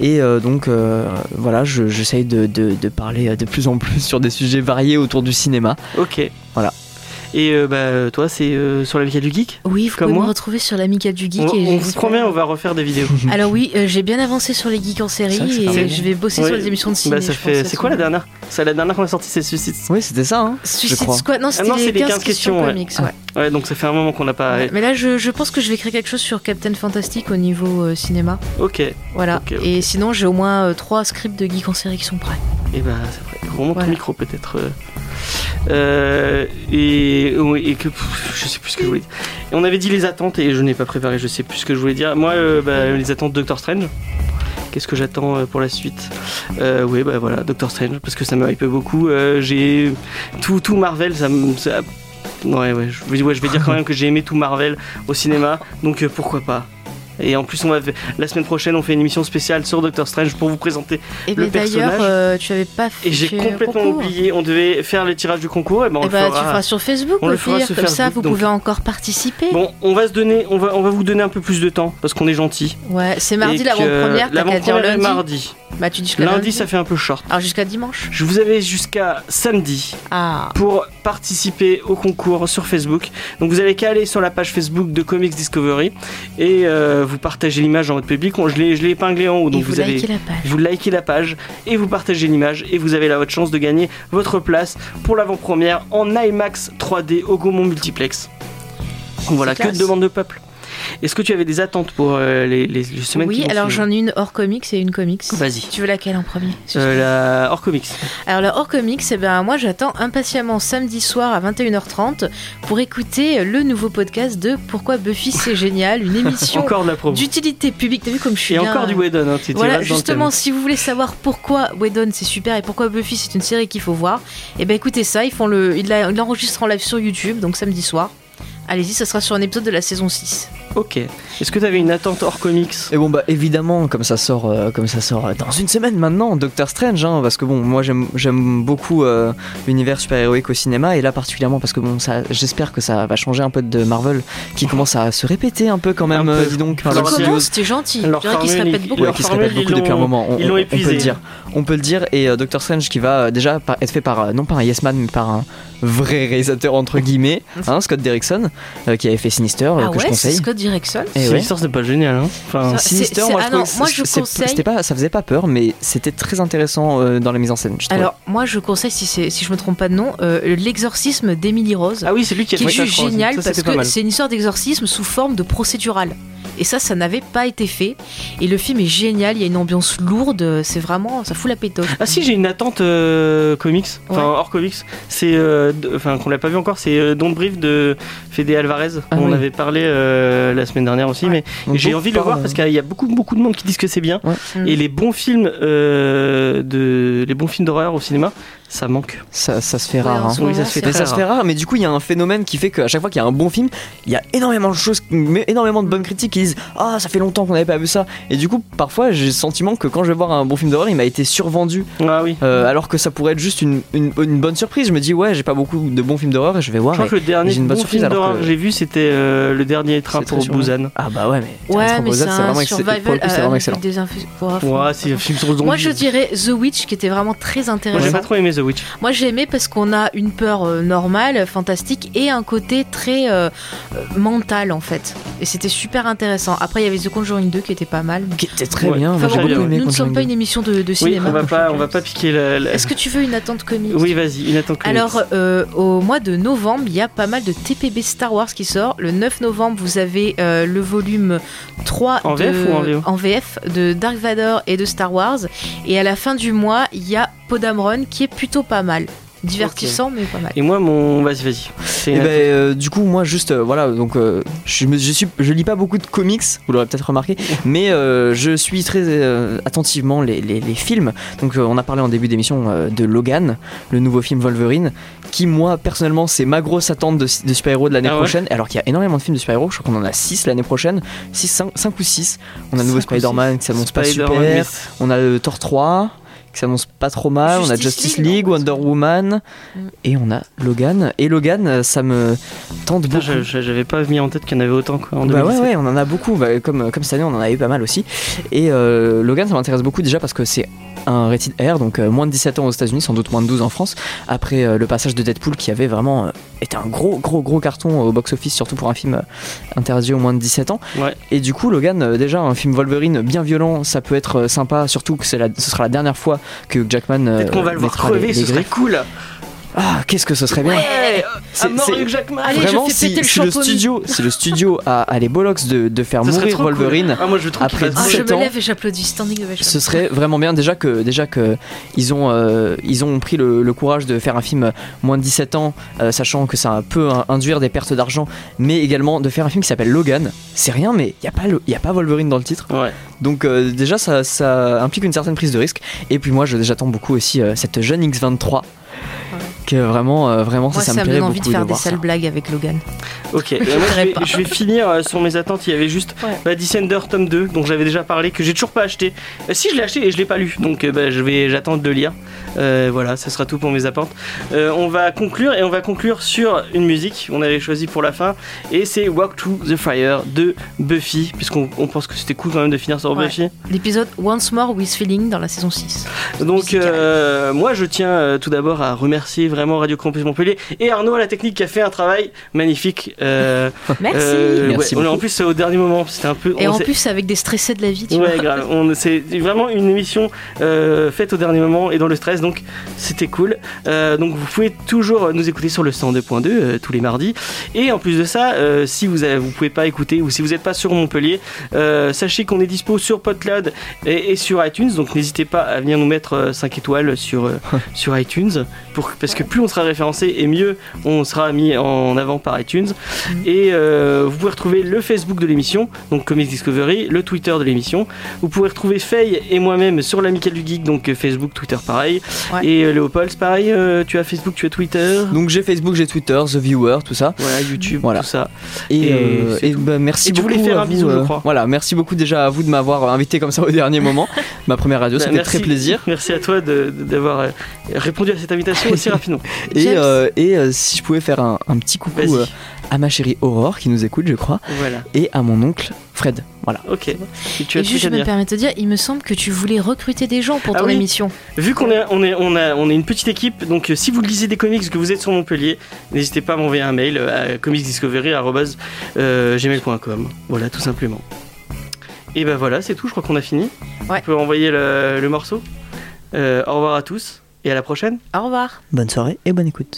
Et euh, donc, euh, voilà, je- j'essaye de, de- de parler de plus en plus sur des sujets variés autour du cinéma. Ok. Et euh, bah, toi, c'est euh, sur la Via du Geek Oui, vous Comme pouvez moi me retrouver sur l'Amical du Geek. On, et on vous promet, on va refaire des vidéos. [LAUGHS] Alors oui, euh, j'ai bien avancé sur les geeks en série et je vais bosser Ouais. sur les émissions de ciné. Bah, ça fait. à C'est ce quoi la dernière C'est la dernière qu'on a sortie, c'est Suicide. Oui, c'était ça. Hein, Suicide. Squad Non, c'était non, les 15, questions, ouais. comics. Ouais. Ouais, donc ça fait un moment qu'on n'a pas. Ouais, Mais là, je, je pense que je vais créer quelque chose sur Captain Fantastic au niveau euh, cinéma. Ok. Voilà. Et sinon, j'ai au moins euh, trois scripts de geeks en série qui sont prêts. Et bah, c'est vrai. Remonte ton micro peut-être. Euh. Et, que je sais plus ce que je voulais dire. On avait dit les attentes et je n'ai pas préparé, je sais plus ce que je voulais dire. Moi, euh, bah, les attentes de Doctor Strange. Qu'est-ce que j'attends euh, pour la suite? Oui, bah voilà, Doctor Strange, parce que ça me hype beaucoup. J'ai tout, tout Marvel, ça me. Ouais, ouais, je, vais- dire quand même que j'ai aimé tout Marvel au cinéma, donc pourquoi pas? Et en plus, on va, la semaine prochaine, on fait une émission spéciale sur Doctor Strange pour vous présenter Et Le d'ailleurs, personnage- euh, tu avais pas fait. Et j'ai le complètement concours. oublié, on devait faire le tirage du concours, et ben on le bah, fera. tu feras sur Facebook on le fera sur comme ça vous donc- pouvez encore participer. Bon, on va se donner, on va, on va vous donner un peu plus de temps parce qu'on est gentil. Ouais, c'est mardi l'avant-première, l'avant-première lundi. mardi. Bah tu dis Lundi, lundi. ça fait un peu short. Alors jusqu'à dimanche. Je vous avais jusqu'à samedi Ah. pour participer au concours sur Facebook. Donc vous avez qu'à aller sur la page Facebook de Comics Discovery et euh, vous partagez l'image dans votre public. Je l'ai, épinglé en haut, donc vous, vous, avez. likez la page. Vous likez la page et vous partagez l'image et vous avez la haute chance de gagner votre place pour l'avant-première en IMAX 3D au Gaumont Multiplex. Voilà, que de demande de peuple. Est-ce que tu avais des attentes pour euh, les, les- les semaines Oui, alors j'en ai une hors comics et une comics. Vas-y. Tu veux laquelle en premier Euh, la hors comics. Alors la hors comics, eh ben, moi j'attends impatiemment samedi soir à 21h30 pour écouter le nouveau podcast de Pourquoi Buffy c'est génial, une émission [LAUGHS] d'utilité publique. T'as vu comme je suis Et bien encore du Whedon. Hein, Voilà, justement, si vous voulez savoir pourquoi Whedon c'est super et pourquoi Buffy c'est une série qu'il faut voir, et ben écoutez ça, ils font le, ils l'enregistrent en live sur YouTube, donc samedi soir. Allez-y, ça sera sur un épisode de la saison 6. Ok. Est-ce que tu avais une attente hors comics Et bon bah évidemment comme ça sort euh, comme ça sort euh, dans une semaine maintenant Doctor Strange hein, parce que bon moi j'aime beaucoup euh, l'univers super-héroïque au cinéma et là particulièrement parce que bon ça j'espère que ça va changer un peu de Marvel qui commence à se répéter un peu quand même peu. euh, dis donc par. C'était gentil. leur Je qu'il se répète il- beaucoup. Ouais, qui se répète beaucoup depuis un moment. On, ils l'ont on- on peut le dire. On peut le dire. Et euh, Doctor Strange qui va euh, déjà par- être fait par euh, non pas un Yes Man mais par un vrai réalisateur entre guillemets, hein, Scott Derrickson, euh, qui avait fait Sinister, euh, Ah que je ouais, c'est conseille. Scott Derrickson. Et C'est ouais. l'histoire, c'est pas génial. Hein enfin, Ça- Sinister, c'est- moi, ah je non, moi, je conseille- pas, ça faisait pas peur, mais c'était très intéressant euh, dans la mise en scène. Alors, moi je conseille, si, c'est- si je me trompe pas de nom, euh, l'exorcisme d'Emily Rose. Ah oui, c'est lui qui a qui est fait ça, juste génial Ça, parce que c'est une histoire d'exorcisme sous forme de procédural. Et ça, ça n'avait pas été fait. Et le film est génial, il y a une ambiance lourde, c'est vraiment, ça fout la pétoche. Ah si, j'ai une attente euh, comics, enfin Ouais. hors comics. C'est, euh, enfin qu'on l'a pas vu encore, c'est euh, Don't Brief de Fede Alvarez. Ah on oui. avait parlé euh, la semaine dernière aussi, mais j'ai envie de le voir parce qu'il y a beaucoup beaucoup de monde qui disent que c'est bien. Ouais. Et les bons films euh, de, les bons films d'horreur au cinéma, ça manque. ça, ça se fait Ouais, rare. hein. Oui, ça se fait Mais très ça se fait rare, mais du coup il y a un phénomène qui fait qu'à chaque fois qu'il y a un bon film, il y a énormément de choses, mais énormément de bonnes critiques qui disent Ah ça fait longtemps qu'on n'avait pas vu ça. Et du coup parfois j'ai le sentiment que quand je vais voir un bon film d'horreur, il m'a été survendu, Ah oui. euh, alors que ça pourrait être juste une, une- une bonne surprise. Je me dis ouais j'ai pas beaucoup de bons films d'horreur et je vais voir. Je crois que le dernier j'ai une bonne bon surprise, film d'horreur que- j'ai vu, c'était euh, le dernier train pour. Busan. Ah bah ouais mais Ouais, mais c'est vraiment, excellent. Moi je dirais The Witch qui était vraiment très Moi j'ai intéressant. pas trop aimé The Witch. Moi j'ai aimé parce qu'on a une peur euh, normale, fantastique et un côté très euh, euh, mental en fait. Et c'était super intéressant. Après il y avait The Conjuring 2 qui était pas mal. Qui était très Ouais. bien. Enfin, bon, bien nous, ne sommes pas 2. une émission de, de Oui, cinéma. on va pas, on va pas piquer la. la- Est-ce que tu veux une attente comique Oui, vas-y, une attente comics. Alors, euh, au mois de novembre, il y a pas mal de TPB Star Wars qui sort. Le 9 novembre, vous avez euh, le volume 3 En de, VF ou en VO VF de Dark Vador et de Star Wars. Et à la fin du mois, il y a Podamron qui est plutôt pas mal. Divertissant, mais pas mal. Et moi, mon. Vas-y, vas-y. C'est une ben, euh, du coup, moi, juste, euh, voilà, donc, euh, je, me- je, suis, je lis pas beaucoup de comics, vous l'aurez peut-être remarqué, [LAUGHS] mais euh, je suis très euh, attentivement les, les- les films. Donc, euh, on a parlé en début d'émission euh, de Logan, le nouveau film Wolverine, qui, moi, personnellement, c'est ma grosse attente de, de super-héros de l'année Ah ouais prochaine. Alors qu'il y a énormément de films de super-héros, je crois qu'on en a 6 l'année prochaine, 6, 5, ou 6. On a le nouveau Spider-Man qui s'annonce pas Spider-Man, super, mais- on a le Thor 3 qui s'annonce pas trop mal, on a Justice League, Wonder Woman Mm. et on a Logan. Et Logan, ça me tente Putain, beaucoup. j'avais pas mis en tête qu'il y en avait autant quoi, en Bah ouais, 2017. ouais, on en a beaucoup. Bah, comme, comme cette année, on en a eu pas mal aussi. Et euh, Logan, ça m'intéresse beaucoup déjà parce que c'est un rated R, donc euh, moins de 17 ans aux États-Unis, sans doute moins de 12 en France. Après euh, le passage de Deadpool qui avait vraiment euh, été un gros, gros, gros carton au box-office, surtout pour un film interdit aux moins de 17 ans. Ouais. Et du coup, Logan, déjà, un film Wolverine bien violent, ça peut être sympa, surtout que la- ce sera la dernière fois que Jackman. Peut-être qu'on va le voir crever, ce serait cool. Ah, qu'est-ce que ce serait bien Ouais, C'est- Vraiment, si, le si le studio, si le studio a, a les bollocks de, de faire Ça mourir cool. Wolverine, Ah, moi je après fasse- Ah, je 17 me ans. lève et j'applaudis. Standing ovation. ce serait vraiment bien déjà que déjà que ils ont euh, ils ont pris le, le courage de faire un film moins de 17 ans, euh, sachant que ça peut induire des pertes d'argent, mais également de faire un film qui s'appelle Logan. C'est rien, mais il y a pas le, y a pas Wolverine dans le titre. Ouais. Donc euh, déjà ça, ça implique une certaine prise de risque. Et puis moi je- j'attends beaucoup aussi euh, cette jeune X23. Que vraiment, euh, vraiment Moi, ça, ça, me me plairait donne envie de faire des ça. sales blagues avec Logan. Ok, [LAUGHS] euh, moi, je, vais, pas. je vais finir euh, sur mes attentes. Il y avait juste Ouais. bah, Descender tome 2, dont j'avais déjà parlé, que j'ai toujours pas acheté. Euh, si je l'ai acheté et je l'ai pas lu, donc euh, bah, je vais j'attends de le lire. Euh, voilà, ça sera tout pour mes attentes. Euh, on va conclure et on va conclure sur une musique qu'on avait choisie pour la fin, et c'est Walk Through the Fire de Buffy, puisqu'on on pense que c'était cool quand même de finir sur Ouais. Buffy. L'épisode Once More with Feeling dans la saison 6. Donc euh, moi je tiens euh, tout d'abord à remercier vraiment Radio Campus Montpellier et Arnaud à la technique qui a fait un travail magnifique. Euh, [LAUGHS] Merci. euh, Merci ouais, on est- en plus c'est au dernier moment, c'était un peu. Et on en plus, avec des stressés de la vie, tu Ouais, vois. grave. On- C'est vraiment une émission euh, faite au dernier moment et dans le stress, donc c'était cool. Euh, donc vous pouvez toujours nous écouter sur le 102.2 euh, tous les mardis. Et en plus de ça, euh, si vous avez, vous pouvez pas écouter ou si vous n'êtes pas sur Montpellier, euh, sachez qu'on est dispo sur PodCloud et, et sur iTunes. Donc n'hésitez pas à venir nous mettre euh, 5 étoiles sur, euh, [LAUGHS] sur iTunes, pour, parce que plus on sera référencé et mieux on sera mis en avant par iTunes. Et euh, vous pouvez retrouver le Facebook de l'émission, donc Comics Discovery, le Twitter de l'émission. Vous pouvez retrouver Faye et moi-même sur l'Amical du Geek, donc euh, Facebook, Twitter pareil. Ouais. Et euh, Léopold, c'est pareil, euh, tu as Facebook, tu as Twitter? Donc j'ai Facebook, j'ai Twitter, The Viewer, tout ça. Voilà, YouTube, Voilà. tout ça. Et, Et et bah, merci Et tu beaucoup. voulais faire un vous, bisou, je crois. Voilà, merci beaucoup déjà à vous de m'avoir invité comme ça au dernier moment. [LAUGHS] Ma première radio, Bah, c'était merci- très plaisir. Merci à toi d'avoir répondu à cette invitation aussi [LAUGHS] rapidement. Et, euh, et euh, si je pouvais faire un, un petit coucou euh, à ma chérie Aurore qui nous écoute, je crois, Voilà. et à mon oncle Fred. Voilà. Ok. Et tu as Et tout juste, je me permets de te dire, il me semble que tu voulais recruter des gens pour Ah ton oui. émission. Vu qu'on est, on est, on a, on est une petite équipe, donc euh, si vous lisez des comics, que vous êtes sur Montpellier, n'hésitez pas à m'envoyer un mail à comicsdiscovery@gmail.com. Voilà, tout simplement. Et ben voilà, c'est tout. Je crois qu'on a fini. Ouais. On peut envoyer le, le morceau. Euh, au revoir à tous et à la prochaine. Au revoir. Bonne soirée et bonne écoute.